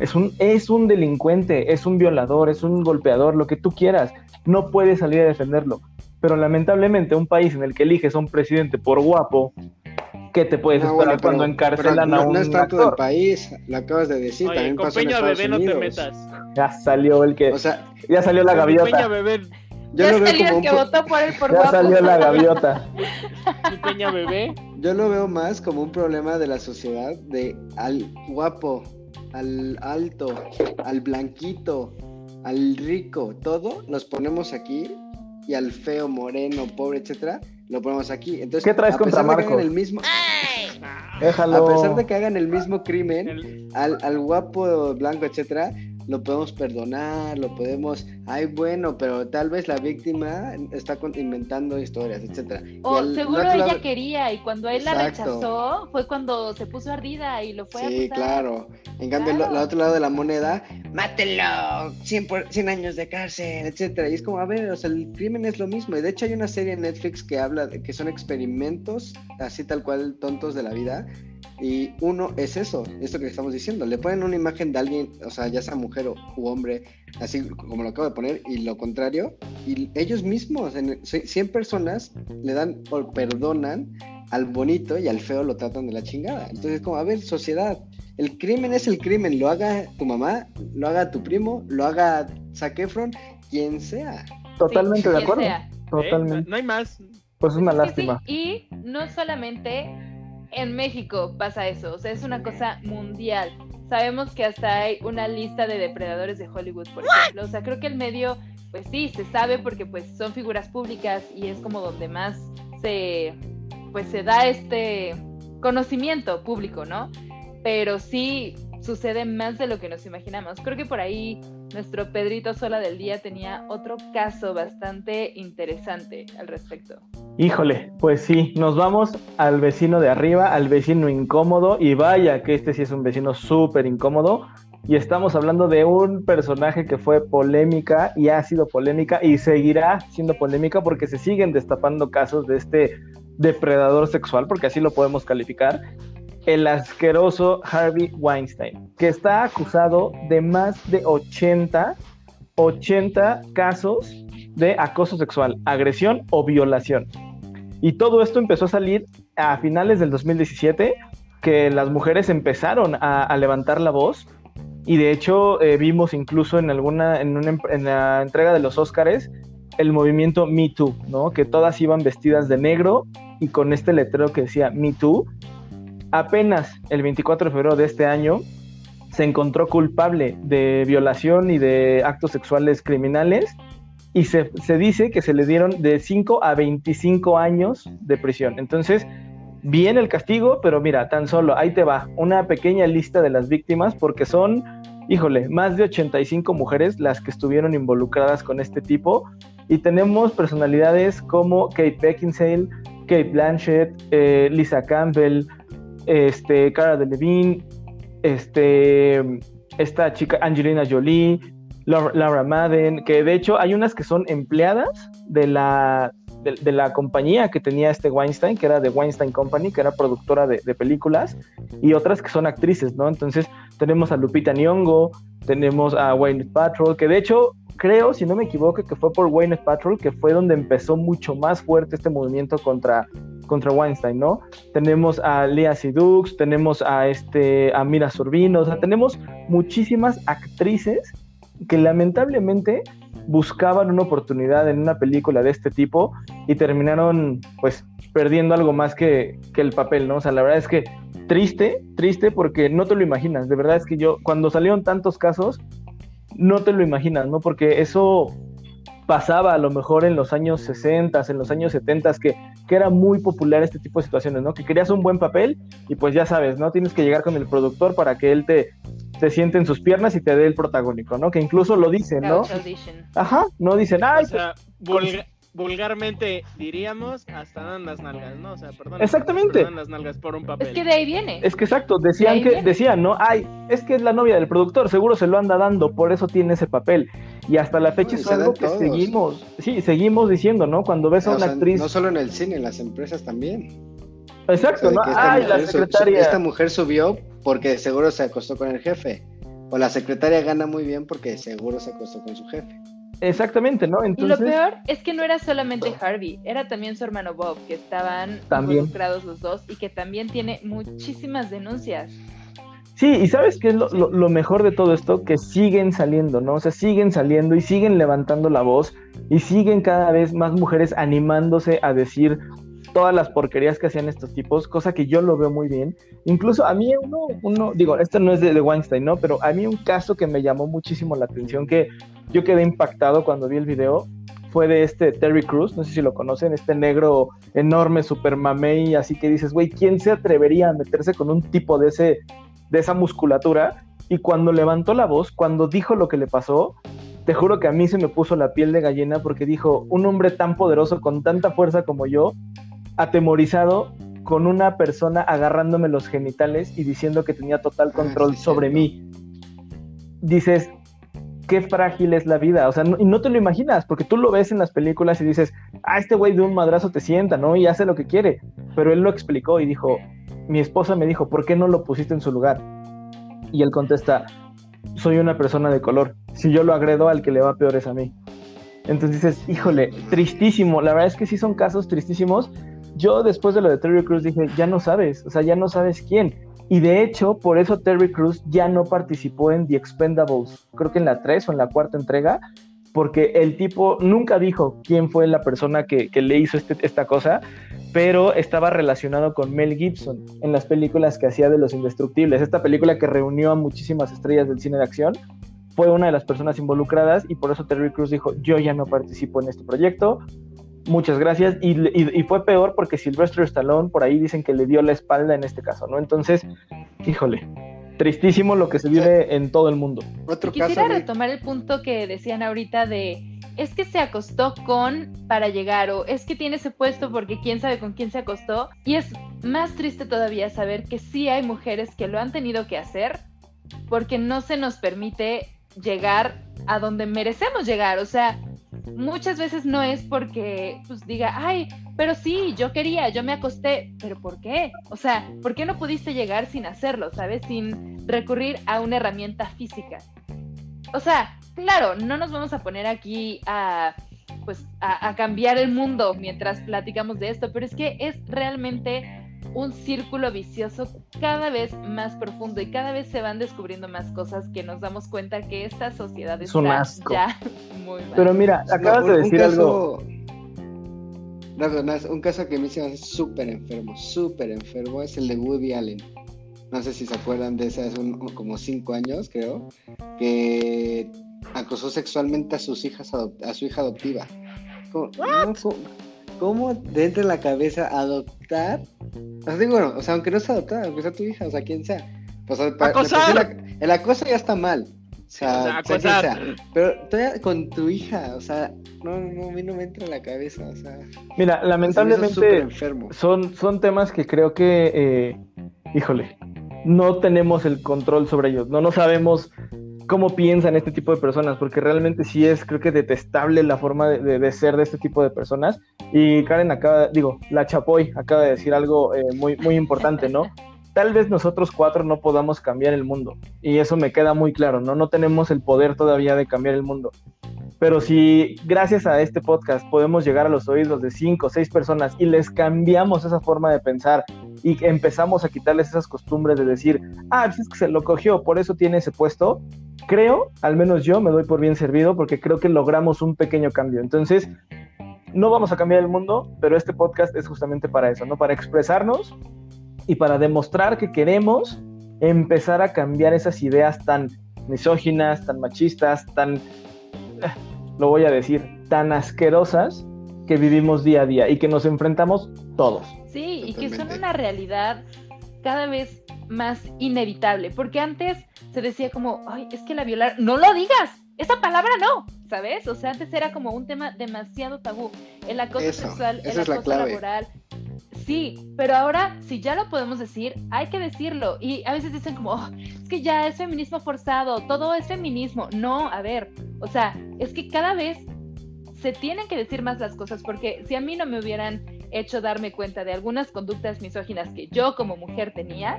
Es un, es un delincuente, es un violador, es un golpeador, lo que tú quieras. No puedes salir a defenderlo. Pero lamentablemente un país en el que eliges a un presidente por guapo, ¿qué te puedes No, esperar bueno, cuando pero- encarcelan pero a no, un no es tanto del actor? país, lo acabas de decir, Oye, también con pasó Peña Bebé no te Unidos. metas. Ya salió el que, O sea, ya salió la mi Peña gaviota, Bebé, yo ya lo veo salió como el un que pro- votó por él por ya guapo. salió la gaviota. mi Peña Bebé. Yo lo veo más como un problema de la sociedad de al guapo, al alto, al blanquito, al rico, todo nos ponemos aquí y al feo, moreno, pobre, etcétera, lo ponemos aquí. Entonces, ¿Qué traes a contra pesar de que Marcos? hagan el mismo, Déjalo. a pesar de que hagan el mismo crimen, El- al, al guapo blanco, etcétera, lo podemos perdonar, lo podemos, ay bueno, pero tal vez la víctima está inventando historias, etcétera. O al- seguro ella quería y cuando él la rechazó fue cuando se puso ardida y lo fue Sí, acusar. claro. En cambio, Claro. el otro lado de la moneda, mátelo, 100, por- 100 años de cárcel, etcétera. Y es como, a ver, o sea, el crimen es lo mismo. Y de hecho hay una serie en Netflix que habla de que son experimentos, así tal cual, tontos de la vida. Y uno es eso, esto que estamos diciendo. Le ponen una imagen de alguien, o sea, ya sea mujer o, u hombre, así como lo acabo de poner, y lo contrario. Y ellos mismos, en, 100 personas, le dan o perdonan al bonito y al feo lo tratan de la chingada. Entonces, como, a ver, sociedad, el crimen es el crimen, lo haga tu mamá, lo haga tu primo, lo haga Zac Efron, quien sea. Totalmente Sí, de acuerdo. sea. ¿eh? No hay más. Pues es una Es que sí, lástima. y no solamente en México pasa eso, o sea, es una cosa mundial. Sabemos que hasta hay una lista de depredadores de Hollywood, por ejemplo. O sea, creo que el medio, pues sí, se sabe porque pues son figuras públicas y es como donde más se, pues se da este conocimiento público, ¿no? Pero sí sucede más de lo que nos imaginamos. Creo que por ahí nuestro Pedrito Sola del día tenía otro caso bastante interesante al respecto. Híjole, pues sí, nos vamos al vecino de arriba, al vecino incómodo, y vaya que este sí es un vecino súper incómodo. Y estamos hablando de un personaje que fue polémica y ha sido polémica y seguirá siendo polémica porque se siguen destapando casos de este depredador sexual, porque así lo podemos calificar, el asqueroso Harvey Weinstein, que está acusado de más de 80, 80 casos de acoso sexual, agresión o violación. Y todo esto empezó a salir a finales del 2017, que las mujeres empezaron a, levantar la voz. Y de hecho eh, vimos incluso en alguna, en, una, en la entrega de los Óscares, el movimiento Me Too, ¿no? Que todas iban vestidas de negro y con este letrero que decía Me Too. Apenas el 24 de febrero de este año se encontró culpable de violación y de actos sexuales criminales y se, se, dice que se le dieron de 5 a 25 años de prisión. Entonces, bien el castigo, pero mira, tan solo, ahí te va, una pequeña lista de las víctimas, porque son, híjole, más de 85 mujeres las que estuvieron involucradas con este tipo, y tenemos personalidades como Kate Beckinsale, Kate Blanchett, eh, Lisa Campbell, este, Cara Delevingne, este, esta chica Angelina Jolie, Laura, Madden, que de hecho hay unas que son empleadas de la, de, la compañía que tenía este Weinstein, que era de Weinstein Company, que era productora de, de, películas, y otras que son actrices, ¿no? Entonces tenemos a Lupita Nyong'o, tenemos a Wayne Patrol, que de hecho creo, si no me equivoco, que fue por Wayne Patrol, que fue donde empezó mucho más fuerte este movimiento contra, contra Weinstein, ¿no? Tenemos a Lea Sidux, tenemos a, este, a Mira Sorbino, o sea, tenemos muchísimas actrices que lamentablemente buscaban una oportunidad en una película de este tipo y terminaron pues perdiendo algo más que, que, el papel, ¿no? O sea, la verdad es que triste, triste porque no te lo imaginas, de verdad es que yo cuando salieron tantos casos, no te lo imaginas, ¿no? Porque eso pasaba a lo mejor en los años 60, en los años 70, que, que era muy popular este tipo de situaciones, ¿no? Que querías un buen papel y pues ya sabes, ¿no? Tienes que llegar con el productor para que él te, te siente en sus piernas y te dé el protagónico, ¿no? Que incluso lo dicen, ¿no? Ajá, no dicen, ay, o sea, vulga vulgarmente diríamos, hasta dan las nalgas, ¿no? O sea, perdón. Exactamente. Dan las nalgas por un papel. Es que de ahí viene. Es que exacto, decían que, viene. decían, ¿no? Ay, es que es la novia del productor, seguro se lo anda dando, por eso tiene ese papel. Y hasta la fecha no, es algo que todos. seguimos, sí, seguimos diciendo, ¿no? Cuando ves a una o sea, actriz. No solo en el cine, en las empresas también. Exacto, o sea, ¿no? Ay, la secretaria. Esta mujer subió porque seguro se acostó con el jefe. O la secretaria gana muy bien porque seguro se acostó con su jefe. Exactamente, ¿no? Y lo peor es que no era solamente Harvey, era también su hermano Bob, que estaban también. involucrados los dos y que también tiene muchísimas denuncias. Sí, y sabes qué es lo, lo, lo, mejor de todo esto, que siguen saliendo, ¿no? O sea, siguen saliendo y siguen levantando la voz y siguen cada vez más mujeres animándose a decir todas las porquerías que hacían estos tipos, cosa que yo lo veo muy bien. Incluso a mí uno, uno digo, esto no es de, de Weinstein, ¿no? Pero a mí un caso que me llamó muchísimo la atención, que yo quedé impactado cuando vi el video, fue de este Terry Cruz, no sé si lo conocen, este negro enorme, super mamey, así que dices, güey, ¿quién se atrevería a meterse con un tipo de, ese, de esa musculatura? Y cuando levantó la voz, cuando dijo lo que le pasó, te juro que a mí se me puso la piel de gallina porque dijo, un hombre tan poderoso, con tanta fuerza como yo, atemorizado con una persona agarrándome los genitales y diciendo que tenía total control sobre mí. Dices, qué frágil es la vida, o sea, y no te lo imaginas, porque tú lo ves en las películas y dices, ah, este güey de un madrazo te sienta, ¿no? Y hace lo que quiere, pero él lo explicó y dijo, mi esposa me dijo, ¿por qué no lo pusiste en su lugar? Y él contesta, soy una persona de color, si yo lo agredo al que le va peor es a mí. Entonces dices, híjole, tristísimo, la verdad es que sí son casos tristísimos. Yo después de lo de Terry Cruz dije, ya no sabes, o sea, ya no sabes quién. Y de hecho, por eso Terry Cruz ya no participó en The Expendables, creo que en la 3 o en la cuarta entrega, porque el tipo nunca dijo quién fue la persona que, le hizo este, esta cosa, pero estaba relacionado con Mel Gibson en las películas que hacía de Los Indestructibles, esta película que reunió a muchísimas estrellas del cine de acción. Fue una de las personas involucradas y por eso Terry Cruz dijo, yo ya no participo en este proyecto, muchas gracias. Y, fue peor porque Sylvester Stallone por ahí dicen que le dio la espalda en este caso, ¿no? Entonces, híjole, tristísimo lo que se vive en todo el mundo. Otro quisiera retomar el punto que decían ahorita de es que se acostó con para llegar o es que tiene ese puesto porque quién sabe con quién se acostó. Y es más triste todavía saber que sí hay mujeres que lo han tenido que hacer porque no se nos permite llegar a donde merecemos llegar. O sea, muchas veces no es porque pues diga, ay, pero sí, yo quería, yo me acosté, pero ¿por qué? O sea, ¿por qué no pudiste llegar sin hacerlo, sabes? Sin recurrir a una herramienta física. O sea, claro, no nos vamos a poner aquí a pues a, a cambiar el mundo mientras platicamos de esto, pero es que es realmente un círculo vicioso cada vez más profundo y cada vez se van descubriendo más cosas que nos damos cuenta que esta sociedad es está ya muy mal. Pero mira, acabas de decir algo. un caso que me hizo súper enfermo, súper enfermo, es el de Woody Allen. No sé si se acuerdan de ese hace como cinco años, creo, que acosó sexualmente a sus hijas a su hija adoptiva. ¿Cómo te entra en la cabeza adoptar? O sea, digo, bueno, o sea, aunque no sea adoptada, aunque sea tu hija, o sea, quien sea. Pues, el acoso ya está mal. O sea, sea, pero todavía con tu hija, o sea, no, no, a mí no me entra en la cabeza, o sea. Mira, lamentablemente son, son temas que creo que, eh, híjole, no tenemos el control sobre ellos, no, no sabemos cómo piensan este tipo de personas, porque realmente sí es, creo que detestable la forma de, ser de este tipo de personas. Y Karen acaba, digo, la Chapoy acaba de decir algo eh, muy, muy importante, ¿no? Tal vez nosotros cuatro no podamos cambiar el mundo, y eso me queda muy claro, ¿no? No tenemos el poder todavía de cambiar el mundo. Pero si gracias a este podcast podemos llegar a los oídos de cinco o seis personas y les cambiamos esa forma de pensar y empezamos a quitarles esas costumbres de decir, ah, pues es que se lo cogió, por eso tiene ese puesto, creo, al menos yo me doy por bien servido porque creo que logramos un pequeño cambio. Entonces, no vamos a cambiar el mundo, pero este podcast es justamente para eso, ¿no? Para expresarnos y para demostrar que queremos empezar a cambiar esas ideas tan misóginas, tan machistas, tan, eh, lo voy a decir, tan asquerosas que vivimos día a día y que nos enfrentamos todos. Sí, y que son una realidad cada vez más inevitable, porque antes se decía como, ay, es que la violar, no lo digas, esa palabra no, ¿sabes? O sea, antes era como un tema demasiado tabú, el acoso sexual, el acoso laboral. Sí, pero ahora si ya lo podemos decir, hay que decirlo. Y a veces dicen como, oh, es que ya es feminismo forzado, todo es feminismo. No, a ver, o sea, es que cada vez se tienen que decir más las cosas, porque si a mí no me hubieran hecho darme cuenta de algunas conductas misóginas que yo como mujer tenía,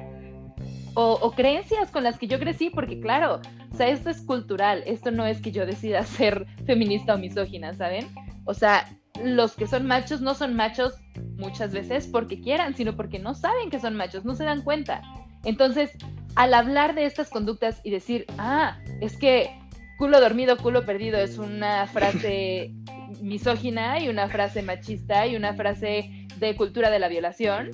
o, creencias con las que yo crecí, porque claro, o sea, esto es cultural, esto no es que yo decida ser feminista o misógina, ¿saben? O sea, los que son machos no son machos muchas veces porque quieran, sino porque no saben que son machos, no se dan cuenta. Entonces, al hablar de estas conductas y decir, ah, es que culo dormido, culo perdido es una frase misógina y una frase machista y una frase de cultura de la violación,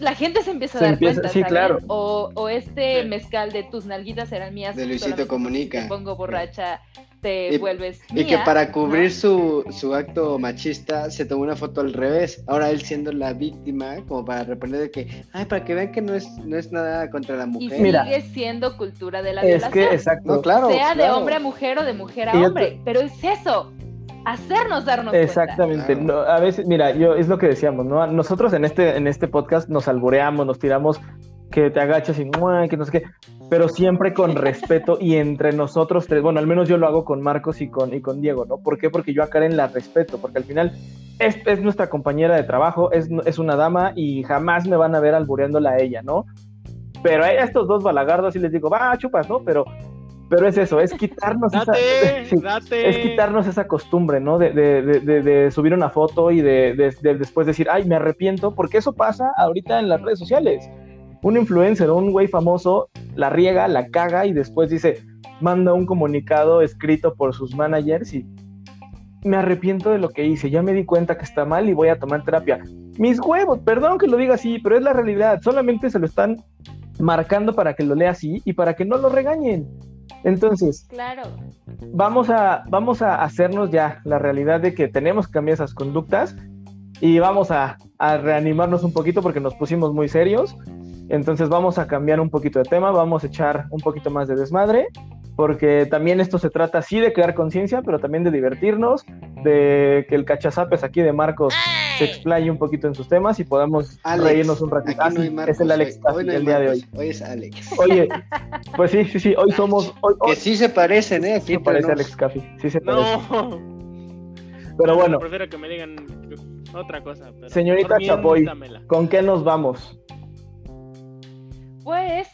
la gente se empieza a Se dar empieza- cuenta, sí, ¿saben? claro. O, o este Sí. mezcal de tus nalguitas eran mías. De Luisito Comunica. Te pongo borracha, te Y- vuelves Y que para cubrir su, su acto machista se tomó una foto al revés. Ahora él siendo la víctima, como para responder de que, ay, para que vean que no es, no es nada contra la Y mujer. Mira. sigue siendo cultura de la Es que, violación. exacto. No, claro. sea de hombre a mujer o de mujer a Y hombre. Pero es eso, hacernos darnos Exactamente. No, a veces, mira, yo es lo que decíamos, ¿no? Nosotros en este, en este podcast nos alboreamos, nos tiramos que te agachas y que no sé qué, pero siempre con respeto y entre nosotros tres. Bueno, al menos yo lo hago con Marcos y con, y con Diego, ¿no? ¿Por qué? Porque yo a Karen la respeto, porque al final es, es nuestra compañera de trabajo, es, es una dama y jamás me van a ver albureándola a ella, ¿no? Pero a estos dos balagardos sí les digo, va, chupas, ¿no? Pero, pero es eso, es quitarnos esa... Date, sí, date. es quitarnos esa costumbre, ¿no? De, de- de- de- subir una foto y de después decir, ay, me arrepiento, porque eso pasa ahorita en las redes sociales. Un influencer o un güey famoso la riega, la caga y después dice, manda un comunicado escrito por sus managers y me arrepiento de lo que hice, ya me di cuenta que está mal y voy a tomar terapia. Mis huevos, perdón que lo diga así, pero es la realidad, solamente se lo están marcando para que lo lea así y para que no lo regañen. Entonces, Claro. vamos a, vamos a hacernos ya la realidad de que tenemos que cambiar esas conductas y vamos a, a reanimarnos un poquito porque nos pusimos muy serios. Entonces vamos a cambiar un poquito de tema, vamos a echar un poquito más de desmadre, porque también esto se trata sí de crear conciencia, pero también de divertirnos, de que el cachazapes aquí de Marcos se explaye un poquito en sus temas y podamos Alex, reírnos un ratito. Aquí Ah, no hay sí, Marcos. es el Alex hoy, no el día de hoy. Hoy es Alex. Oye, pues sí, sí, sí, hoy somos... Hoy, hoy- Que sí se parecen, ¿eh? sí se parece Alex Caffi, sí se parece. No. Pero bueno, Prefiero que me digan otra cosa. pero Señorita Chapoy. ¿con qué nos vamos? Pues,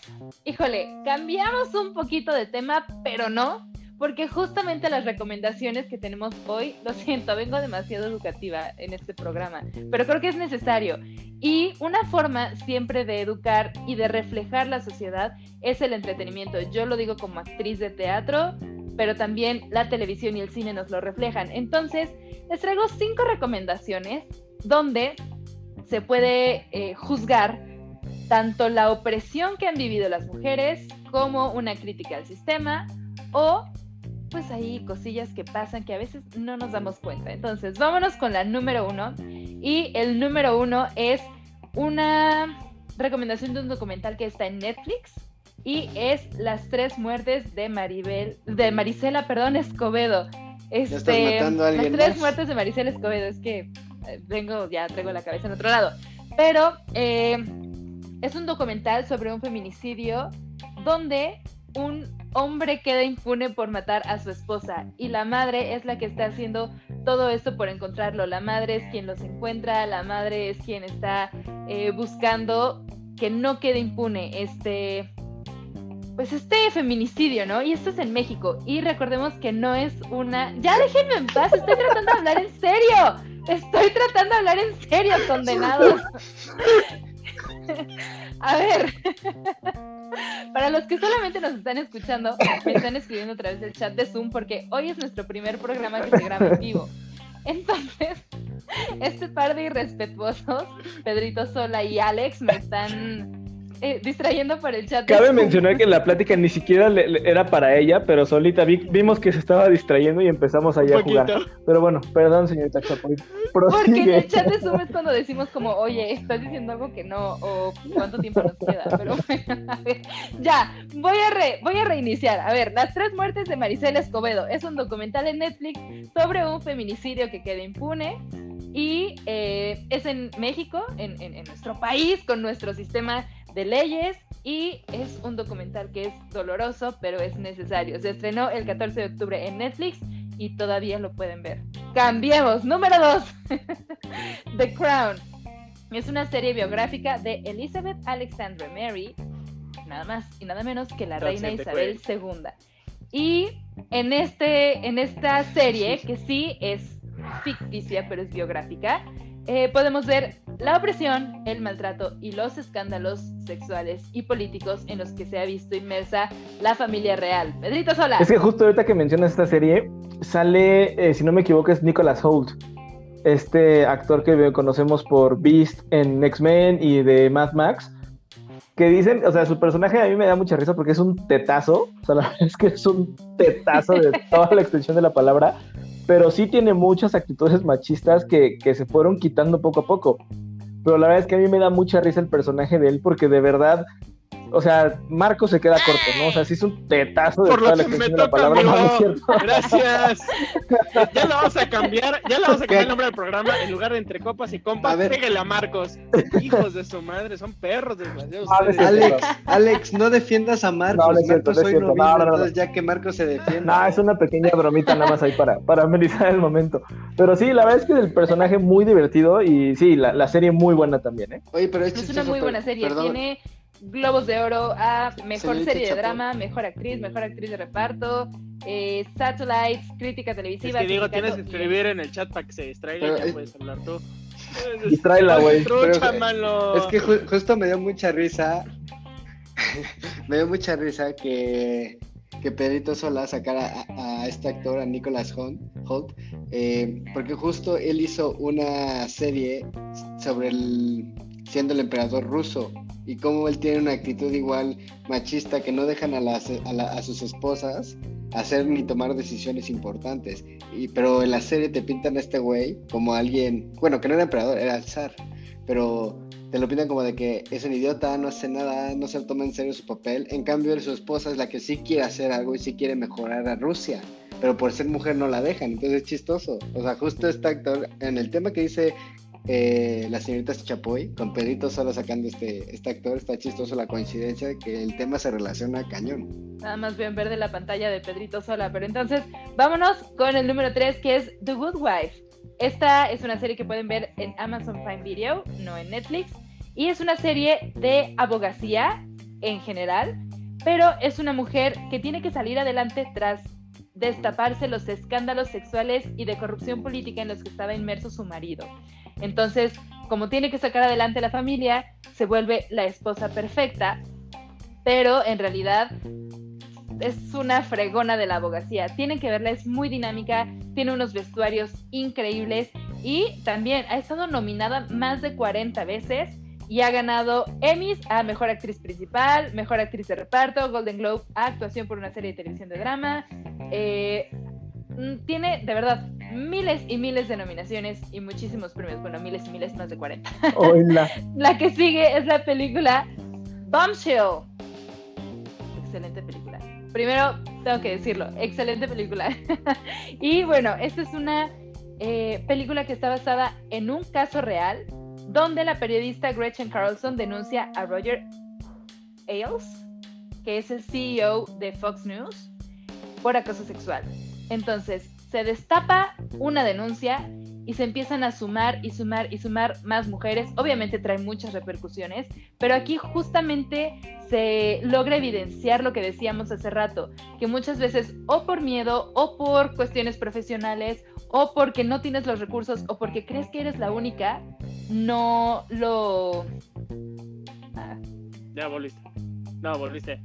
híjole, cambiamos un poquito de tema, pero no, porque justamente las recomendaciones que tenemos hoy, lo siento, vengo demasiado educativa en este programa, pero creo que es necesario. Y una forma siempre de educar y de reflejar la sociedad es el entretenimiento. Yo lo digo como actriz de teatro, pero también la televisión y el cine nos lo reflejan. Entonces, les traigo cinco recomendaciones donde se puede eh, juzgar tanto la opresión que han vivido las mujeres como una crítica al sistema o pues ahí cosillas que pasan que a veces no nos damos cuenta. Entonces, vámonos con la número uno. Y el número uno es una recomendación de un documental que está en Netflix y es Las tres muertes de Maribel, de Marisela, perdón, Escobedo. Este, a alguien las tres más. muertes de Marisela Escobedo, es que eh, vengo, ya traigo la cabeza en otro lado. Pero eh, es un documental sobre un feminicidio donde un hombre queda impune por matar a su esposa y la madre es la que está haciendo todo esto por encontrarlo. La madre es quien los encuentra, la madre es quien está eh, buscando que no quede impune este pues este feminicidio, ¿no? Y esto es en México. Y recordemos que no es una... Ya déjenme en paz, estoy tratando de hablar en serio. Estoy tratando de hablar en serio, condenados. A ver, para los que solamente nos están escuchando, me están escribiendo a través del chat de Zoom porque hoy es nuestro primer programa que se graba en vivo. Entonces, este par de irrespetuosos, Pedrito Sola y Alex, me están eh, distrayendo por el chat. Cabe mencionar que la plática ni siquiera le- le- era para ella, pero solita vi- vimos que se estaba distrayendo y empezamos allá a jugar. Pero bueno, perdón, señorita Chapoy. Porque en el chat de Zoom es cuando decimos como, oye, estás diciendo algo que no, o cuánto tiempo nos queda. Pero bueno, a ver, ya, voy a, re- voy a reiniciar. A ver, Las tres muertes de Maricela Escobedo es un documental en Netflix sobre un feminicidio que queda impune. Y eh, es en México, en, en- en nuestro país, con nuestro sistema de leyes. Y es un documental que es doloroso, pero es necesario. Se estrenó el 14 de octubre en Netflix y todavía lo pueden ver. Cambiemos. Número 2. The Crown. Es una serie biográfica de Elizabeth Alexandra Mary, nada más y nada menos que la reina Isabel II. Y en, este, en esta serie, que sí es ficticia, pero es biográfica, eh, podemos ver la opresión, el maltrato y los escándalos sexuales y políticos en los que se ha visto inmersa la familia real. Pedrito Sola. Es que justo ahorita que mencionas esta serie, sale, eh, si no me equivoco, es Nicholas Holt. este actor que conocemos por Beast en X-Men y de Mad Max, que dicen, o sea, su personaje a mí me da mucha risa porque es un tetazo, o sea, la verdad es que es un tetazo de toda la extensión de la palabra, pero sí tiene muchas actitudes machistas que, que se fueron quitando poco a poco. Pero la verdad es que a mí me da mucha risa el personaje de él porque de verdad o sea, Marco se queda corto, ¿no? O sea, sí es un tetazo de Por toda lo la que me extensión de la toca, palabra, no. Gracias. Ya le vamos a cambiar, ya le vamos a cambiar el nombre del programa. En lugar de entre copas y compas, A ver. pégale a Marcos. Hijos de su madre, son perros desgraciados. Ah. Alex, Alex, no defiendas a Marcos. No, no es cierto, Marcos no es cierto. no vino, No, entonces ya que Marcos se defiende. No, es una pequeña bromita nada más ahí para, para amenizar el momento. Pero sí, la verdad es que es el personaje muy divertido y sí, la, la serie muy buena también, ¿eh? Oye, pero es Es una chistoso, muy buena serie. perdón. Tiene Globos de Oro a Mejor Señorita Serie de. Drama, Mejor Actriz, Mejor Actriz de Reparto, eh, Satellites, Crítica Es Televisiva. que digo, tienes que y- escribir en el chat para que se distraiga Pero y ya es- puedes hablar tú. Distráela, güey. Mano. Es que ju- justo me dio mucha risa. me dio mucha risa que, que Pedrito Sola sacara a, a este actor, a Nicholas Holt, Holt, eh, porque justo él hizo una serie sobre el siendo el emperador ruso y cómo él tiene una actitud igual machista que no dejan a, las, a, sus esposas hacer ni tomar decisiones importantes. Y, pero en la serie te pintan a este güey como alguien, bueno, que no era emperador, era el zar, pero te lo pintan como de que es un idiota, no hace nada, no se toma en serio su papel. En cambio, su esposa es la que sí quiere hacer algo y sí quiere mejorar a Rusia, pero por ser mujer no la dejan, entonces es chistoso. O sea, justo este actor, en el tema que dice eh, la señorita Chapoy, con Pedrito solo sacando este, este actor, está chistoso la coincidencia de que el tema se relaciona cañón. Nada más veo en verde la pantalla de Pedrito Sola. Pero entonces, vámonos con el número 3, que es The Good Wife. Esta es una serie que pueden ver en Amazon Prime Video, no en Netflix. Y es una serie de abogacía en general, pero es una mujer que tiene que salir adelante tras destaparse los escándalos sexuales y de corrupción política en los que estaba inmerso su marido. Entonces, como tiene que sacar adelante la familia, se vuelve la esposa perfecta, pero en realidad es una fregona de la abogacía. Tienen que verla, es muy dinámica, tiene unos vestuarios increíbles y también ha estado nominada más de 40 veces y ha ganado Emmys a Mejor Actriz Principal, Mejor Actriz de Reparto, Golden Globe a Actuación por una serie de televisión de drama. Eh, tiene de verdad miles y miles de nominaciones y muchísimos premios. Bueno, miles y miles, más de 40. Hola. La que sigue es la película Bombshell. Excelente película. Primero, tengo que decirlo, excelente película. y bueno, esta es una eh, película que está basada en un caso real donde la periodista Gretchen Carlson denuncia a Roger Ailes, que es el CEO de Fox News, por acoso sexual. Entonces, se destapa una denuncia y se empiezan a sumar y sumar y sumar más mujeres. Obviamente trae muchas repercusiones, pero aquí justamente se logra evidenciar lo que decíamos hace rato, que muchas veces o por miedo o por cuestiones profesionales o porque no tienes los recursos o porque crees que eres la única, no lo... Ah, Ya volviste. No, volviste.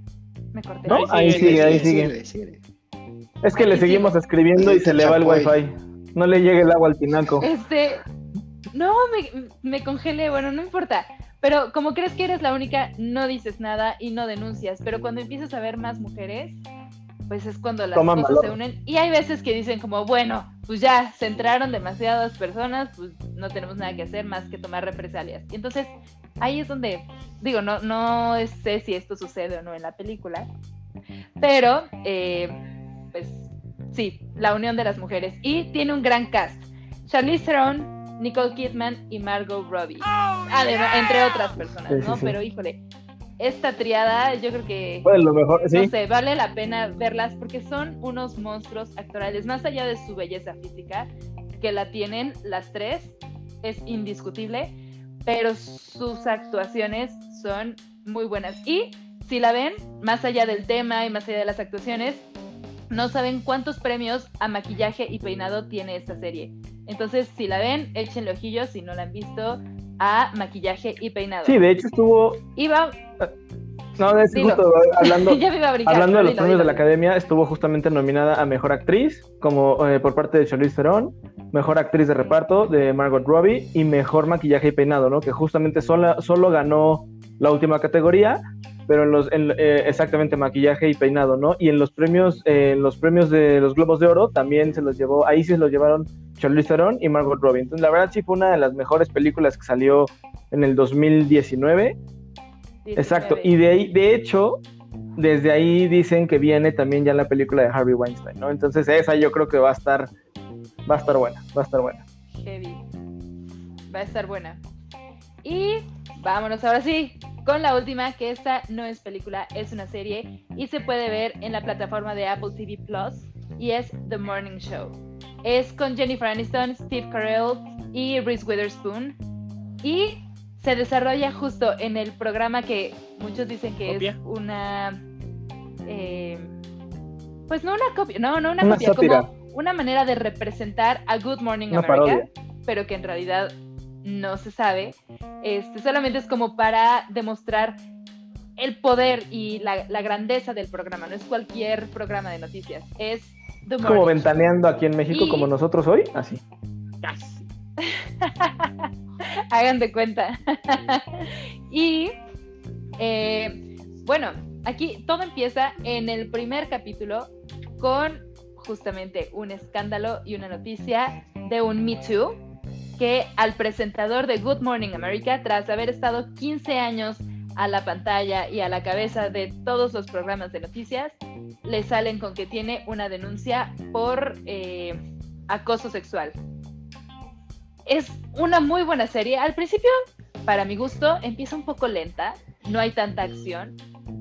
me corté. ¿No? Ahí Ahí sigue, sigue, ahí síguele, sigue. Es que le seguimos escribiendo y se le va el wifi. No le llega el agua al tinaco. Este, no, me, me congelé, bueno, no importa. Pero como crees que eres la única, no dices nada y no denuncias. Pero cuando empiezas a ver más mujeres, pues es cuando las Toman cosas valor. se unen. Y hay veces que dicen como, bueno, pues ya se entraron demasiadas personas, pues no tenemos nada que hacer más que tomar represalias. Y entonces ahí es donde, digo, no, no sé si esto sucede o no en la película, pero eh, pues sí, la unión de las mujeres. Y tiene un gran cast. Charlize Theron, Nicole Kidman y Margot Robbie. Además, entre otras personas, Sí, sí, ¿no? sí. Pero híjole, esta triada yo creo que Pues lo mejor, no sí. sé, vale la pena verlas porque son unos monstruos actorales, más allá de su belleza física, que la tienen las tres, es indiscutible, pero sus actuaciones son muy buenas. Y si la ven, más allá del tema y más allá de las actuaciones, no saben cuántos premios a maquillaje y peinado tiene esta serie. Entonces, si la ven, échenle ojillos si no la han visto a maquillaje y peinado. Sí, de hecho estuvo. Y va- No, es Dilo. justo hablando, iba brincar. hablando de los premios de la Academia, estuvo justamente nominada a Mejor Actriz, como eh, por parte de Charlize Theron, Mejor Actriz de Reparto de Margot Robbie y Mejor Maquillaje y Peinado, ¿no? Que justamente sola- solo ganó la última categoría, pero en los, en, eh, exactamente maquillaje y peinado, ¿no? Y en los premios, eh, en los premios de los Globos de Oro también se los llevó, ahí sí se los llevaron Charlize Theron y Margot Robbie. Entonces, la verdad sí fue una de las mejores películas que salió en el 2019. 19. Exacto, y de ahí, de hecho, desde ahí dicen que viene también ya la película de Harvey Weinstein, ¿no? Entonces esa yo creo que va a estar, va a estar buena, va a estar buena. Heavy. Va a estar buena. Y vámonos ahora sí con la última, que esta no es película, es una serie y se puede ver en la plataforma de Apple TV Plus y es The Morning Show. Es con Jennifer Aniston, Steve Carell y Reese Witherspoon y se desarrolla justo en el programa que muchos dicen que ¿Copia? es una... eh, pues no una copia, no, no una, Una copia, sátira. como una manera de representar a Good Morning Una America parodia. pero que en realidad no se sabe. Este, solamente es como para demostrar el poder y la, la grandeza del programa. No es cualquier programa de noticias, es The Es como Morning ventaneando aquí en México Y- como nosotros hoy, así. Hagan de cuenta. y eh, bueno, aquí todo empieza en el primer capítulo con justamente un escándalo y una noticia de un Me Too que al presentador de Good Morning America, tras haber estado 15 años a la pantalla y a la cabeza de todos los programas de noticias, le salen con que tiene una denuncia por eh, acoso sexual. Es una muy buena serie. Al principio, para mi gusto, empieza un poco lenta, no hay tanta acción,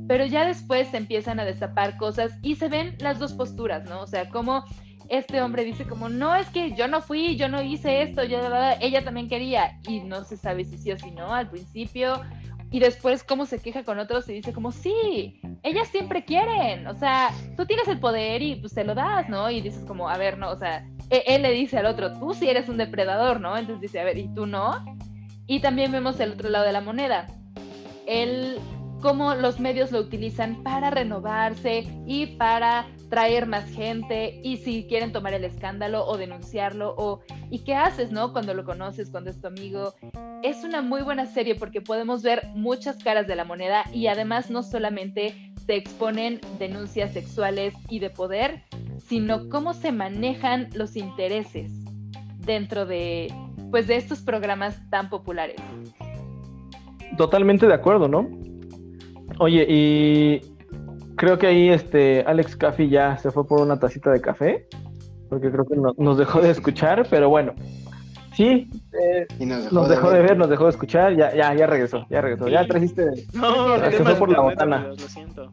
pero ya después se empiezan a destapar cosas y se ven las dos posturas, ¿no? O sea, como este hombre dice como, no, es que yo no fui, yo no hice esto, yo, ella también quería, y no se sabe si sí o si no al principio, y después cómo se queja con otros y dice como, sí, ellas siempre quieren, o sea, tú tienes el poder y pues te lo das, ¿no? Y dices como, a ver, no, o sea, e- él le dice al otro, tú sí eres un depredador, ¿no? Entonces dice, a ver, ¿y tú no? Y también vemos el otro lado de la moneda, el cómo los medios lo utilizan para renovarse y para traer más gente y si quieren tomar el escándalo o denunciarlo o y qué haces, ¿no? Cuando lo conoces, cuando es tu amigo. Es una muy buena serie porque podemos ver muchas caras de la moneda y además no solamente se exponen denuncias sexuales y de poder, sino cómo se manejan los intereses dentro de pues de estos programas tan populares. Totalmente de acuerdo, ¿no? Oye, y creo que ahí este Alex Caffi ya se fue por una tacita de café, porque creo que no- nos dejó de escuchar, pero bueno. Sí, eh, Y nos dejó, nos dejó de ver, nos dejó de escuchar, ya, ya, ya regresó, ya regresó. Ya trajiste. No, Se fue por la de botana. amigos, Lo siento.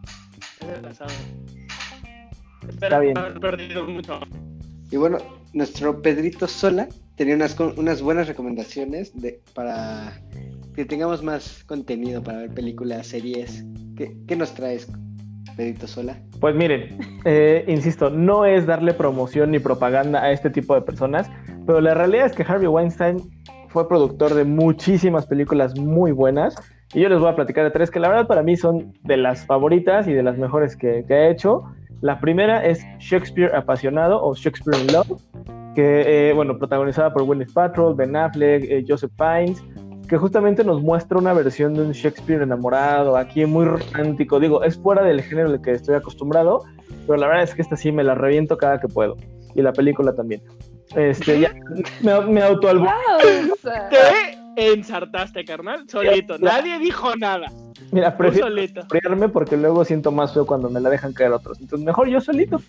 Está bien. haber perdido mucho. Y bueno, nuestro Pedrito Sola tenía unas, unas buenas recomendaciones de, para que tengamos más contenido para ver películas, series. ¿Qué, qué nos traes, Pedrito Sola? Pues miren, eh, insisto, no es darle promoción ni propaganda a este tipo de personas, pero la realidad es que Harvey Weinstein fue productor de muchísimas películas muy buenas. Y yo les voy a platicar de tres que la verdad para mí son de las favoritas y de las mejores que, que ha hecho. La primera es Shakespeare Apasionado o Shakespeare in Love, que, eh, bueno, protagonizada por Gwyneth Paltrow, Ben Affleck, eh, Joseph Fiennes, que justamente nos muestra una versión de un Shakespeare enamorado, aquí muy romántico. Digo, es fuera del género al que estoy acostumbrado, pero la verdad es que esta sí me la reviento cada que puedo. Y la película también. Este, ya me, me Te ensartaste, carnal. Solito. Nadie dijo nada. Mira, prefiero solito. friarme porque luego siento más feo cuando me la dejan caer otros. Entonces, mejor yo solito.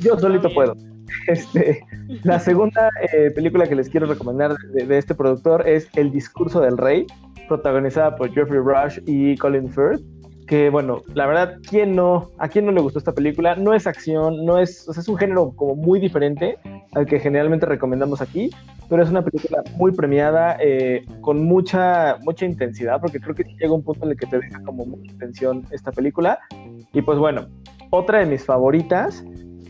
Yo solito puedo. Este, la segunda eh, película que les quiero recomendar de, de este productor es El discurso del rey, protagonizada por Jeffrey Rush y Colin Firth. Que bueno, la verdad, ¿quién no, ¿a quién no le gustó esta película? No es acción, no es, o es un género como muy diferente al que generalmente recomendamos aquí, pero es una película muy premiada, eh, con mucha, mucha intensidad, porque creo que llega un punto en el que te deja como mucha tensión esta película. Y pues bueno, otra de mis favoritas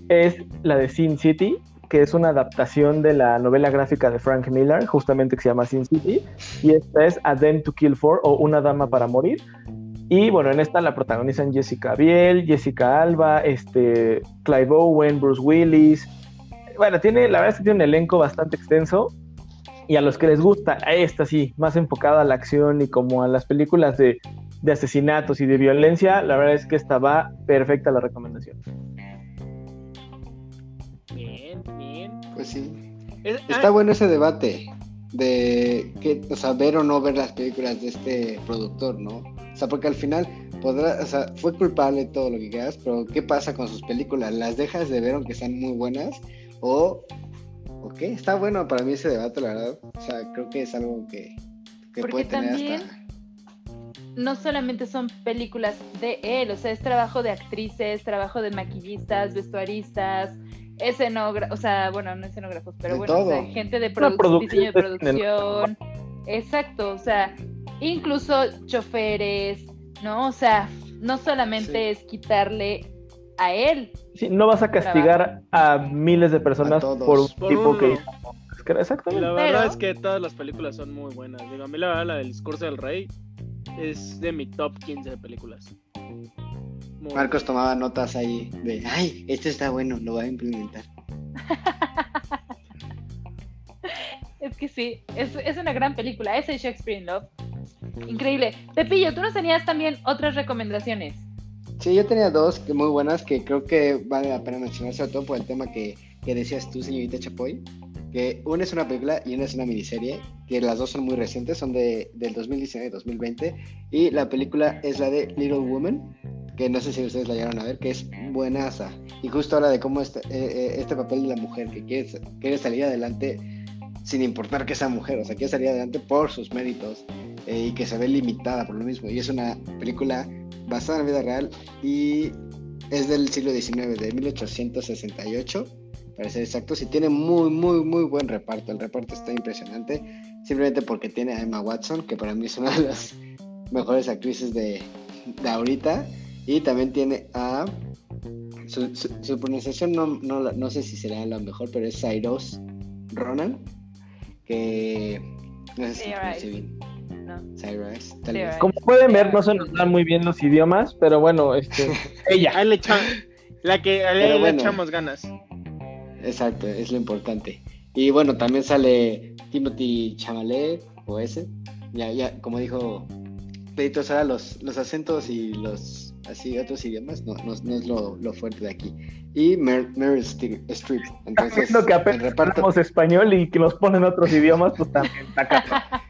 es la de Sin City, que es una adaptación de la novela gráfica de Frank Miller, justamente que se llama Sin City, y esta es A Dame to Kill For o Una Dama para Morir. Y bueno, en esta la protagonizan Jessica Biel, Jessica Alba, este, Clive Owen, Bruce Willis. Bueno, tiene, la verdad es que tiene un elenco bastante extenso. Y a los que les gusta esta sí, más enfocada a la acción y como a las películas de, de asesinatos y de violencia, la verdad es que esta va perfecta la recomendación. Bien, bien. Pues sí. Es- Está ah, bueno ese debate de que, o sea, ver o no ver las películas de este productor, ¿no? O sea, porque al final podrá, o sea, fue culpable todo lo que quieras, pero ¿qué pasa con sus películas? ¿Las dejas de ver aunque sean muy buenas? ¿O, o qué? Está bueno para mí ese debate, la verdad. O sea, creo que es algo que, que Porque puede tener también- hasta... no solamente son películas de él, o sea, es trabajo de actrices, trabajo de maquillistas, vestuaristas, escenógrafos, o sea, bueno, no escenógrafos, pero De bueno, o sea, gente de produ- producción diseño de producción, exacto, o sea, incluso choferes, ¿no? O sea, no solamente es quitarle a él, Sí, no vas a castigar a miles de personas por un Por tipo uno. que... y Exactamente. la verdad Pero- es que todas las películas son muy buenas. Digo, a mí la verdad la del discurso del rey es de mi top 15 de películas. Muy Marcos tomaba notas ahí de, ay, esto está bueno, lo voy a implementar. es que sí, es, es una gran película, ese Shakespeare in Love, increíble. Pepillo, tú nos tenías también otras recomendaciones. Sí, yo tenía dos que muy buenas que creo que vale la pena mencionar, sobre todo por el tema que, que decías tú, señorita Chapoy. Que una es una película y una es una miniserie, que las dos son muy recientes, son de, del 2019 y 2020. Y la película es la de Little Woman, que no sé si ustedes la llegaron a ver, que es buenaza. Y justo habla de cómo este, eh, eh, este papel de la mujer que quiere, quiere salir adelante sin importar que sea mujer, o sea, quiere salir adelante por sus méritos eh, y que se ve limitada por lo mismo. Y es una película basada en la vida real y es del siglo XIX, de 1868, para ser exactos, y tiene muy, muy, muy buen reparto. El reparto está impresionante, simplemente porque tiene a Emma Watson, que para mí es una de las mejores actrices de, de ahorita, y también tiene a... Su, su- su pronunciación no, no, la- no sé si será la mejor, pero es Cyrus Ronan, que... No sé si bien. ¿no? Cyrus, tal Cyrus. vez. Como pueden ver, no se nos dan muy bien los idiomas, pero bueno, este, ella. Ahí le echa- la que ahí le bueno. echamos ganas. Exacto, es lo importante. Y bueno, también sale Timothy Chalamet, o ese. Ya, ya, como dijo Pedrito, ahora los, los acentos y los así otros idiomas no, no, no es lo, lo fuerte de aquí. Y Mer Meryl Streep. Streep. Entonces, Lo que apenas reparto. hablamos español y que nos ponen otros idiomas, pues también está.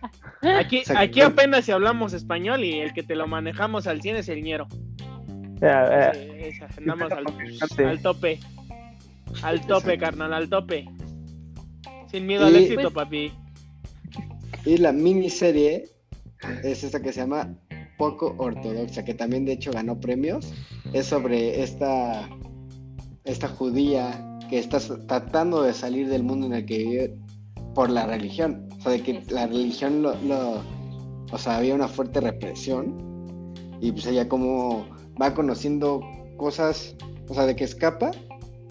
Aquí, aquí apenas si hablamos español y el que te lo manejamos al 100 es el ñero. Ya, Sí, eh, esa, andamos al, al tope. Al tope, carnal, al tope. Sin miedo al éxito, Pues- papi. Y la miniserie es esta que se llama Poco Ortodoxa, que también de hecho ganó premios. Es sobre esta, esta judía que está tratando de salir del mundo en el que vive por la religión. O sea, de que la religión lo, lo- o sea, había una fuerte represión. Y pues ella como va conociendo cosas, o sea, de que escapa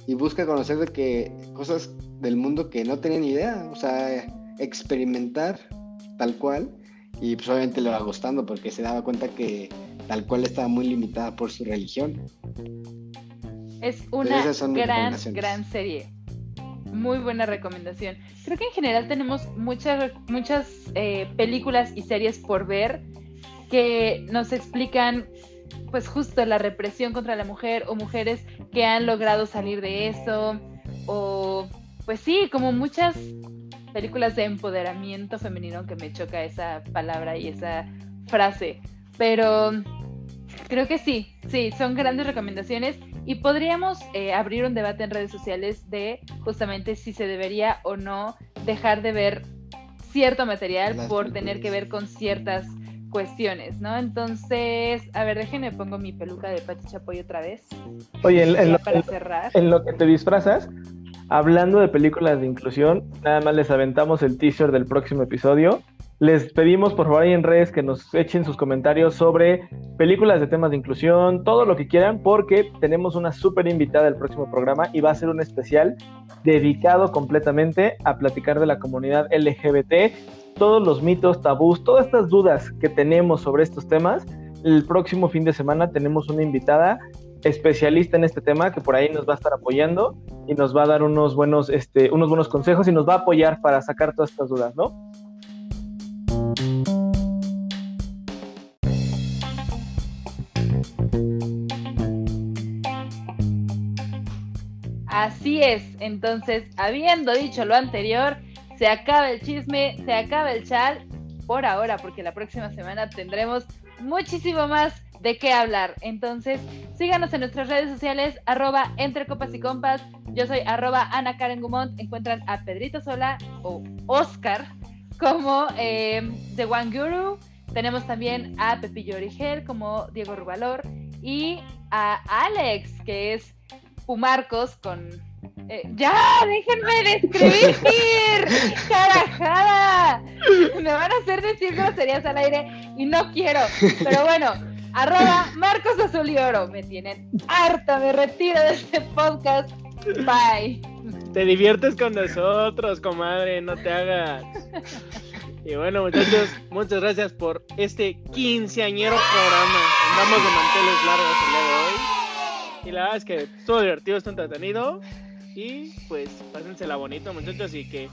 y busca conocer de que cosas del mundo que no tenía ni idea. O sea, experimentar tal cual y pues obviamente le va gustando porque se daba cuenta que tal cual estaba muy limitada por su religión. Es una gran, gran serie. Muy buena recomendación. Creo que en general tenemos muchas, muchas eh, películas y series por ver que nos explican pues justo la represión contra la mujer o mujeres que han logrado salir de eso o pues sí, como muchas películas de empoderamiento femenino que me choca esa palabra y esa frase, pero creo que sí, sí, son grandes recomendaciones y podríamos eh, abrir un debate en redes sociales de justamente si se debería o no dejar de ver cierto material Las por tener que ver con ciertas cuestiones, ¿no? Entonces, a ver, déjenme pongo mi peluca de Pati Chapoy otra vez. Oye, en, en ya lo, para cerrar. en lo que te disfrazas, hablando de películas de inclusión, nada más les aventamos el teaser del próximo episodio. Les pedimos por favor ahí en redes que nos echen sus comentarios sobre películas de temas de inclusión, todo lo que quieran, porque tenemos una súper invitada del próximo programa y va a ser un especial dedicado completamente a platicar de la comunidad LGBT, todos los mitos, tabús, todas estas dudas que tenemos sobre estos temas. el próximo fin de semana tenemos una invitada especialista en este tema que por ahí nos va a estar apoyando y nos va a dar unos buenos, este, unos buenos consejos y nos va a apoyar para sacar todas estas dudas, ¿no? Así es, entonces, habiendo dicho lo anterior, se acaba el chisme, se acaba el chal por ahora, porque la próxima semana tendremos muchísimo más de qué hablar. Entonces, síganos en nuestras redes sociales, arroba entre copas y compas. Yo soy arroba Ana Karen Gumont. Encuentran a Pedrito Sola o Oscar como eh, The One Guru. Tenemos también a Pepillo Origel como Diego Rubalor y a Alex, que es Pumarcos con... eh, ¡Ya! ¡Déjenme describir! ¡Carajada! Me van a hacer decir groserías al aire y no quiero. Pero bueno, arroba Marcos Azul y Oro. Me tienen harta, me retiro de este podcast. Bye. Te diviertes con nosotros, comadre, no te hagas. Y bueno, muchachos, muchas gracias por este quinceañero programa. Andamos de manteles largos el día de hoy. Y la verdad es que estuvo divertido, estuvo entretenido. Y pues, pásensela bonito, muchachos. Y que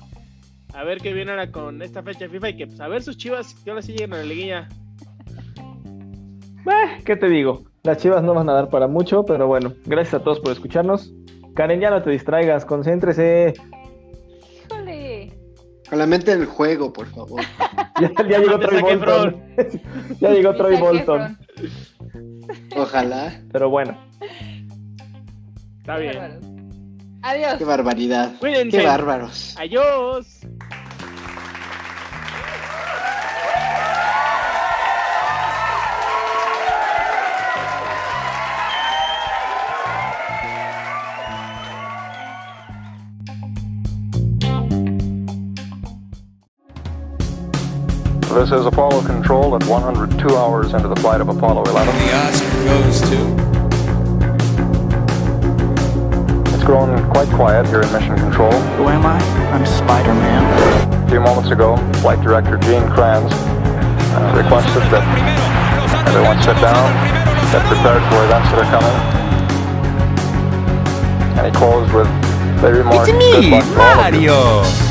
a ver qué viene ahora con esta fecha FIFA. Y que pues, a ver sus chivas que ahora sí lleguen a la liguilla. Eh, ¿Qué te digo? Las chivas no van a dar para mucho, pero bueno, gracias a todos por escucharnos. Karen, ya no te distraigas, concéntrese. Híjole. Con la mente del juego, por favor. Ya, ya llegó Troy Bolton. ya llegó Troy Bolton. Ojalá. Pero bueno, Está bien. Adiós. Qué barbaridad. Cuídense. Qué bárbaros. Adiós. This is Apollo Control at 102 hours into the flight of Apollo 11. The Oscar goes to It's grown quite quiet here in Mission Control. Who am I? I'm Spider Man. A few moments ago, Flight Director Gene Kranz uh, requested that everyone sit down, get prepared for events that are coming. And he closed with the remark, It's me, luck all of you." Mario.